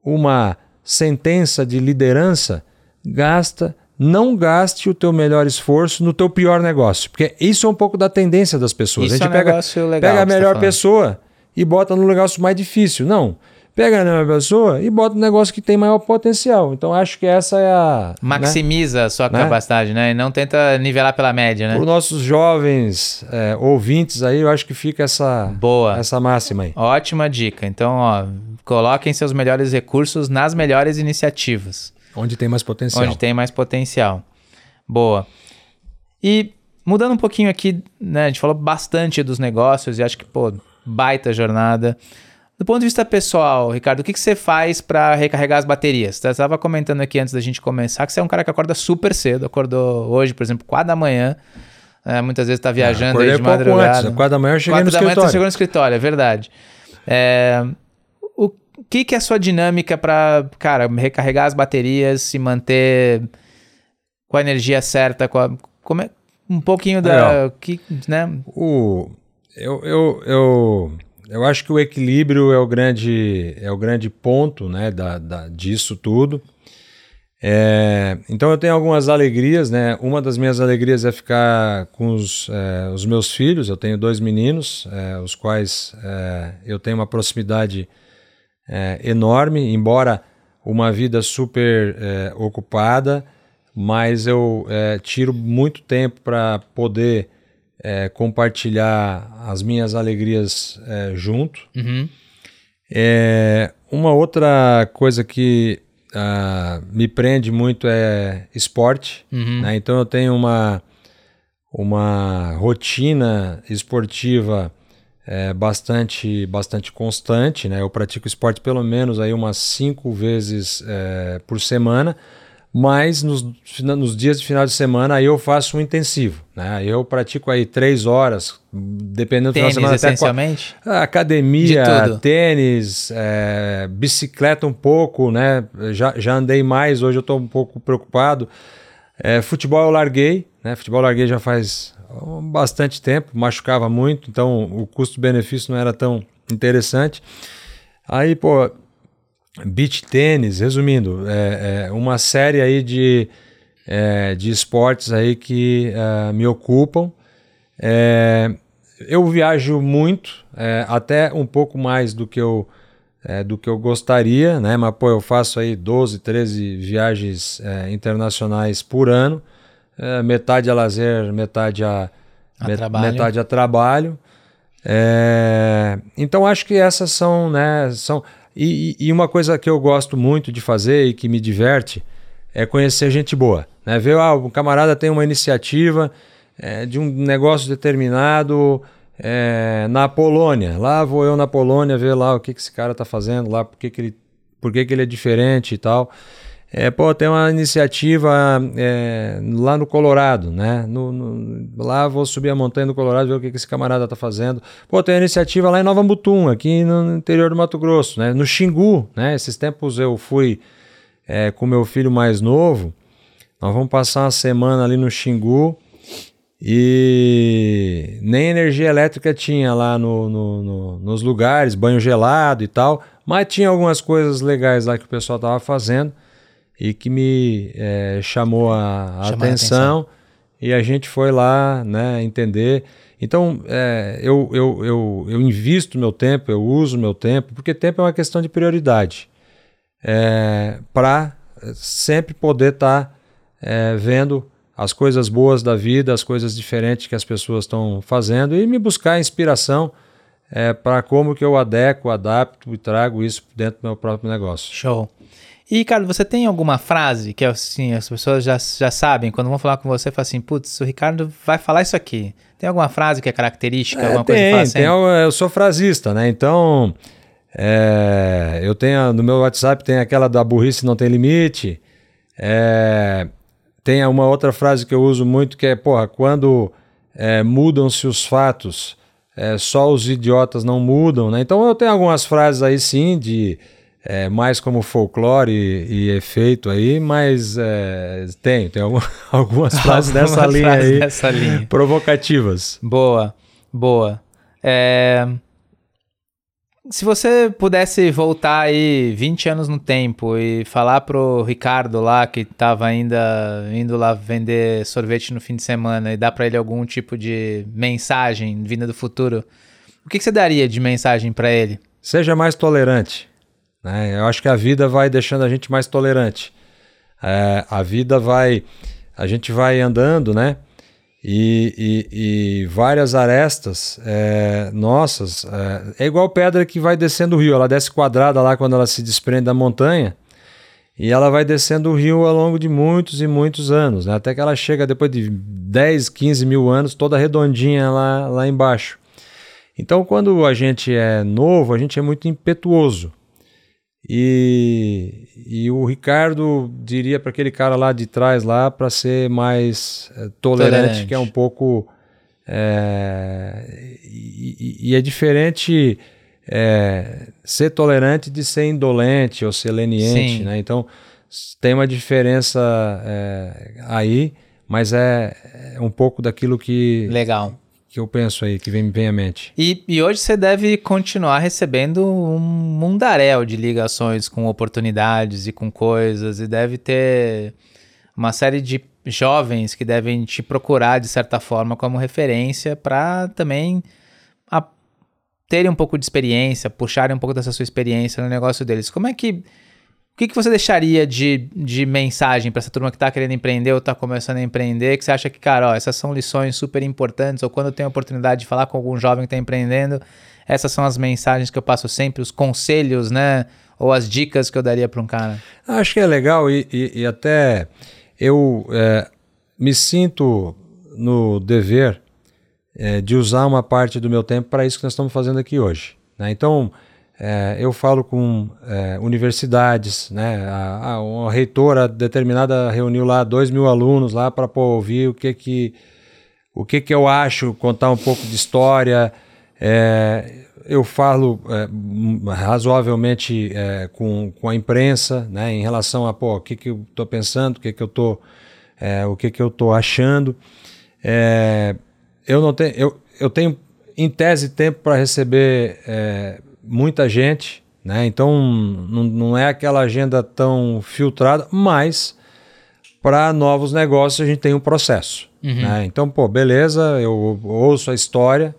uma sentença de liderança, gasta, não gaste o teu melhor esforço no teu pior negócio, porque isso é um pouco da tendência das pessoas. Isso a gente é um pega, pega a tá melhor tá pessoa e bota no negócio mais difícil. Não. Pega a mesma pessoa e bota um negócio que tem maior potencial. Então acho que essa é a. Né? Maximiza né? a sua né? capacidade, né? E não tenta nivelar pela média, né? Para os nossos jovens é, ouvintes aí, eu acho que fica essa, Boa. essa máxima aí. Ótima dica. Então, ó, coloquem seus melhores recursos nas melhores iniciativas. Onde tem mais potencial. Onde tem mais potencial. Boa. E mudando um pouquinho aqui, né? A gente falou bastante dos negócios e acho que, pô, baita jornada. Do ponto de vista pessoal, Ricardo, o que, que você faz para recarregar as baterias? Você estava comentando aqui antes da gente começar que você é um cara que acorda super cedo. Acordou hoje, por exemplo, 4 da manhã. É, muitas vezes está viajando aí de madrugada. Antes, 4 da manhã eu cheguei 4 no da escritório. manhã você chegou no escritório, é verdade. É, o que, que é a sua dinâmica para, cara, recarregar as baterias, se manter com a energia certa, com a, é, um pouquinho da... Que, né? O, eu, eu, eu eu acho que o equilíbrio é o grande, é o grande ponto né, da, da disso tudo. É, então eu tenho algumas alegrias, né? Uma das minhas alegrias é ficar com os, é, os meus filhos. Eu tenho dois meninos, é, os quais é, eu tenho uma proximidade é, enorme, embora uma vida super é, ocupada, mas eu tiro muito tempo para poder é, compartilhar as minhas alegrias é, junto. Uhum. É, uma outra coisa que uh, me prende muito é esporte. Uhum. Né? Então eu tenho uma, uma rotina esportiva é, bastante, bastante constante. Né? Eu pratico esporte pelo menos aí umas cinco vezes é, por semana mas nos, nos dias de final de semana aí eu faço um intensivo, né? Eu pratico aí três horas, dependendo do tênis, final de semana. essencialmente? Até academia, tênis, é, bicicleta um pouco, né? Já, já andei mais, hoje eu estou um pouco preocupado. É, futebol eu larguei, né? Futebol eu larguei já faz bastante tempo, machucava muito, então o custo-benefício não era tão interessante. Aí, pô, beach tênis, resumindo, é, é, uma série aí de, é, de esportes aí que é, me ocupam. É, eu viajo muito, é, até um pouco mais do que eu do que eu gostaria, né? Mas pô, eu faço aí 12, 13 viagens internacionais por ano, metade a lazer, metade a, a met trabalho. metade a trabalho. então acho que essas são, né, são e, e, uma coisa que eu gosto muito de fazer e que me diverte é conhecer gente boa. Né? Ver, ah, um camarada tem uma iniciativa é, de um negócio determinado é, na Polônia. Lá vou eu na Polônia ver lá o que, que esse cara está fazendo lá, por que, que, ele, por que, que ele é diferente e tal. É, pô, tem uma iniciativa é, lá no Colorado, né? No, no, lá vou subir a montanha do Colorado ver o que, que esse camarada tá fazendo. Pô, tem uma iniciativa lá em Nova Mutum, aqui no interior do Mato Grosso, né? No Xingu, né? Esses tempos eu fui é, com meu filho mais novo. Nós vamos passar uma semana ali no Xingu e nem energia elétrica tinha lá no, no, no, nos lugares, banho gelado e tal, mas tinha algumas coisas legais lá que o pessoal tava fazendo e que me é, chamou a, a atenção, a atenção, e a gente foi lá né, entender. Então, é, eu, eu, eu, eu invisto meu tempo, eu uso meu tempo, porque tempo é uma questão de prioridade, é, para sempre poder estar tá, é, vendo as coisas boas da vida, as coisas diferentes que as pessoas estão fazendo e me buscar inspiração é, para como que eu adequo, adapto e trago isso dentro do meu próprio negócio. Show. E, Ricardo, você tem alguma frase que assim, as pessoas já, já sabem, quando vão falar com você, falam assim, putz, o Ricardo vai falar isso aqui. Tem alguma frase que é característica, é, alguma tem, coisa que fala tem, eu sou frasista, né? Então, é, eu tenho, no meu WhatsApp tem aquela da burrice não tem limite. É, tem uma outra frase que eu uso muito que é, porra, quando é, mudam-se os fatos, é, só os idiotas não mudam, né? Então eu tenho algumas frases aí sim de é, mais como folclore e, e efeito aí, mas é, tem, tem algum, algumas frases dessa linha aí dessa linha. provocativas. Boa, boa. É... Se você pudesse voltar aí 20 anos no tempo e falar pro Ricardo lá que estava ainda indo lá vender sorvete no fim de semana e dar para ele algum tipo de mensagem vinda do futuro, o que, que você daria de mensagem para ele? Seja mais tolerante. Né? Eu acho que a vida vai deixando a gente mais tolerante. É, a vida vai. A gente vai andando, né? E, e, e várias arestas é, nossas. É, é, igual pedra que vai descendo o rio. Ela desce quadrada lá quando ela se desprende da montanha. E ela vai descendo o rio ao longo de muitos e muitos anos, né? até que ela chega depois de 10, 15 mil anos, toda redondinha lá, lá embaixo. Então, quando a gente é novo, a gente é muito impetuoso. E, e o Ricardo diria para aquele cara lá de trás lá para ser mais é, tolerante, tolerante, que é um pouco é, e, e, é diferente é, ser tolerante de ser indolente ou ser leniente, né? Então tem uma diferença aí, mas é, é, um pouco daquilo que legal que eu penso aí, que vem, vem à mente. E, e hoje você deve continuar recebendo um mundaréu de ligações com oportunidades e com coisas, e deve ter uma série de jovens que devem te procurar de certa forma como referência para também terem um pouco de experiência, puxarem um pouco dessa sua experiência no negócio deles. Como é que o que, que você deixaria de, de mensagem para essa turma que está querendo empreender ou está começando a empreender, que você acha que, cara, ó, essas são lições super importantes, ou quando eu tenho a oportunidade de falar com algum jovem que está empreendendo, essas são as mensagens que eu passo sempre, os conselhos, né? Ou as dicas que eu daria para um cara? Acho que é legal e, e, e até eu é, me sinto no dever é, de usar uma parte do meu tempo para isso que nós estamos fazendo aqui hoje. Né? Então, é, eu falo com é, universidades, né? A, a, uma reitora determinada reuniu lá dois mil alunos lá para ouvir o que que o que que eu acho, contar um pouco de história. É, eu falo é, razoavelmente é, com, com a imprensa, né, em relação a pô, o que, que eu estou pensando, o que, que eu tô, é, o que, que eu estou achando. Eu não tenho, eu, eu tenho em tese tempo para receber muita gente, né? Então não, não é aquela agenda tão filtrada, mas para novos negócios a gente tem um processo. Uhum. Né? Então, pô, beleza, eu ouço a história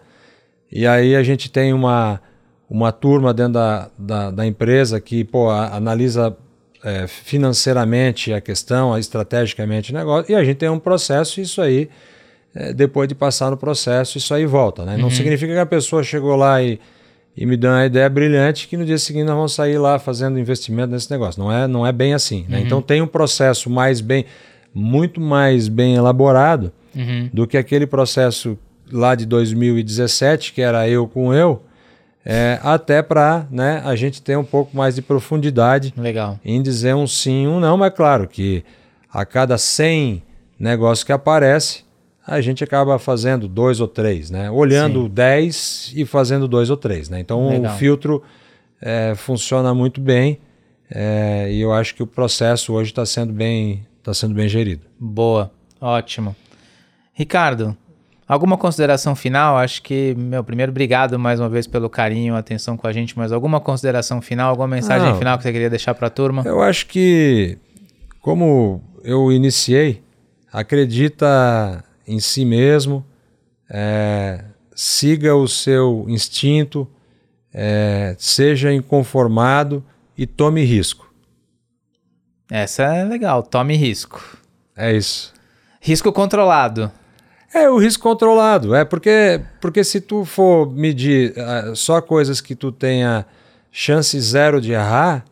e aí a gente tem uma, uma turma dentro da, da, da empresa que pô, a, analisa é, financeiramente a questão, estrategicamente o negócio, e a gente tem um processo, e isso aí, é, depois de passar no processo, isso aí volta. Né? Não uhum. significa que a pessoa chegou lá e, e me deu uma ideia brilhante que no dia seguinte nós vamos sair lá fazendo investimento nesse negócio. Não é, não é bem assim. Né? Uhum. Então tem um processo mais bem, muito mais bem elaborado uhum. do que aquele processo lá de 2017, que era eu com eu, é, até para né, a gente ter um pouco mais de profundidade Legal. em dizer um sim, um não, mas claro que a cada 100 negócios que aparece, a gente acaba fazendo dois ou três, né? Olhando sim. 10 e fazendo dois ou três, né? Então Legal. o filtro é, funciona muito bem é, e eu acho que o processo hoje está sendo bem está sendo bem gerido. Boa, ótimo. Ricardo, Alguma consideração final? Acho que, meu, primeiro, obrigado mais uma vez pelo carinho, atenção com a gente, mas alguma consideração final, alguma mensagem Não, final que você queria deixar para a turma? Eu acho que, como eu iniciei, acredita em si mesmo, é, siga o seu instinto, é, seja inconformado e tome risco. Essa é legal, tome risco. É isso. Risco controlado. É o risco controlado. É porque, porque se tu for medir uh, só coisas que tu tenha chance zero de errar,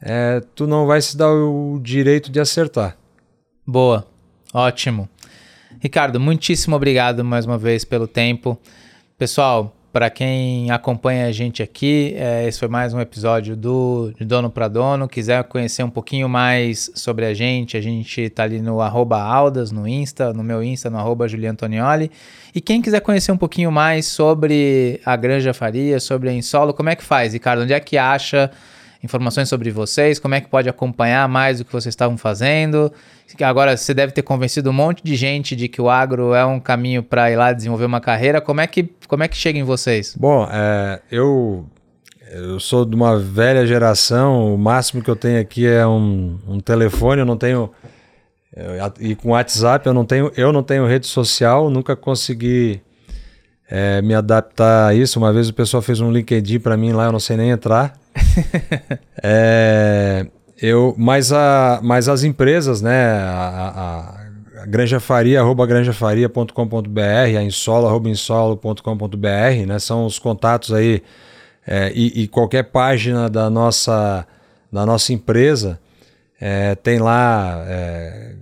é, tu não vai se dar o direito de acertar. Boa, ótimo. Ricardo, muitíssimo obrigado mais uma vez pelo tempo. Pessoal, para quem acompanha a gente aqui, é, esse foi mais um episódio do de Dono para Dono. Quiser conhecer um pouquinho mais sobre a gente, a gente está ali no Aldas, no Insta, no meu Insta, no arroba. E quem quiser conhecer um pouquinho mais sobre a Granja Faria, sobre a Insolo, como é que faz, Ricardo? Onde é que acha informações sobre vocês, como é que pode acompanhar mais o que vocês estavam fazendo. Agora você deve ter convencido um monte de gente de que o agro é um caminho para ir lá desenvolver uma carreira. Como é que, como é que chega em vocês? Bom, é, eu, eu sou de uma velha geração, o máximo que eu tenho aqui é um, um telefone, eu não tenho. E com WhatsApp eu não tenho, eu não tenho rede social, nunca consegui é, me adaptar a isso. Uma vez o pessoal fez um LinkedIn para mim lá, eu não sei nem entrar. é, eu, mas, a, mas as empresas, né? A, a, a Granja Faria, arroba granjafaria.com.br, a insolo, arroba insolo.com.br, né? São os contatos aí. É, e, e, qualquer página da nossa, da nossa empresa é, tem lá é,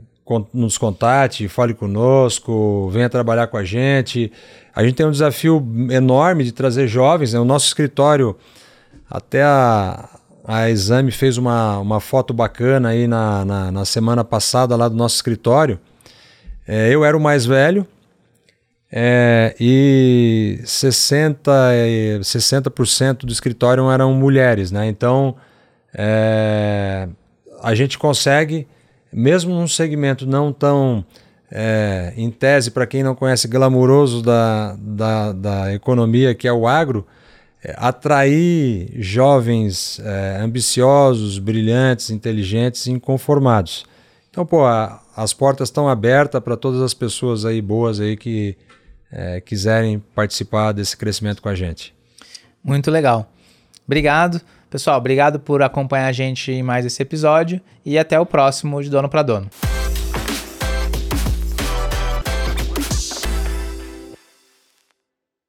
nos contate, fale conosco, venha trabalhar com a gente. A gente tem um desafio enorme de trazer jovens. Né? O nosso escritório, até a, a Exame fez uma, uma foto bacana aí na, na, na semana passada lá do nosso escritório. É, eu era o mais velho é, e 60%, 60 do escritório eram mulheres. Né? Então, é, a gente consegue mesmo num segmento não tão, é, em tese, para quem não conhece, glamuroso da, da, da economia, que é o agro, é, atrair jovens é, ambiciosos, brilhantes, inteligentes e inconformados. Então, pô, a, as portas estão abertas para todas as pessoas aí boas aí que é, quiserem participar desse crescimento com a gente. Muito legal. Obrigado. Pessoal, obrigado por acompanhar a gente em mais esse episódio e até o próximo de Dono para Dono.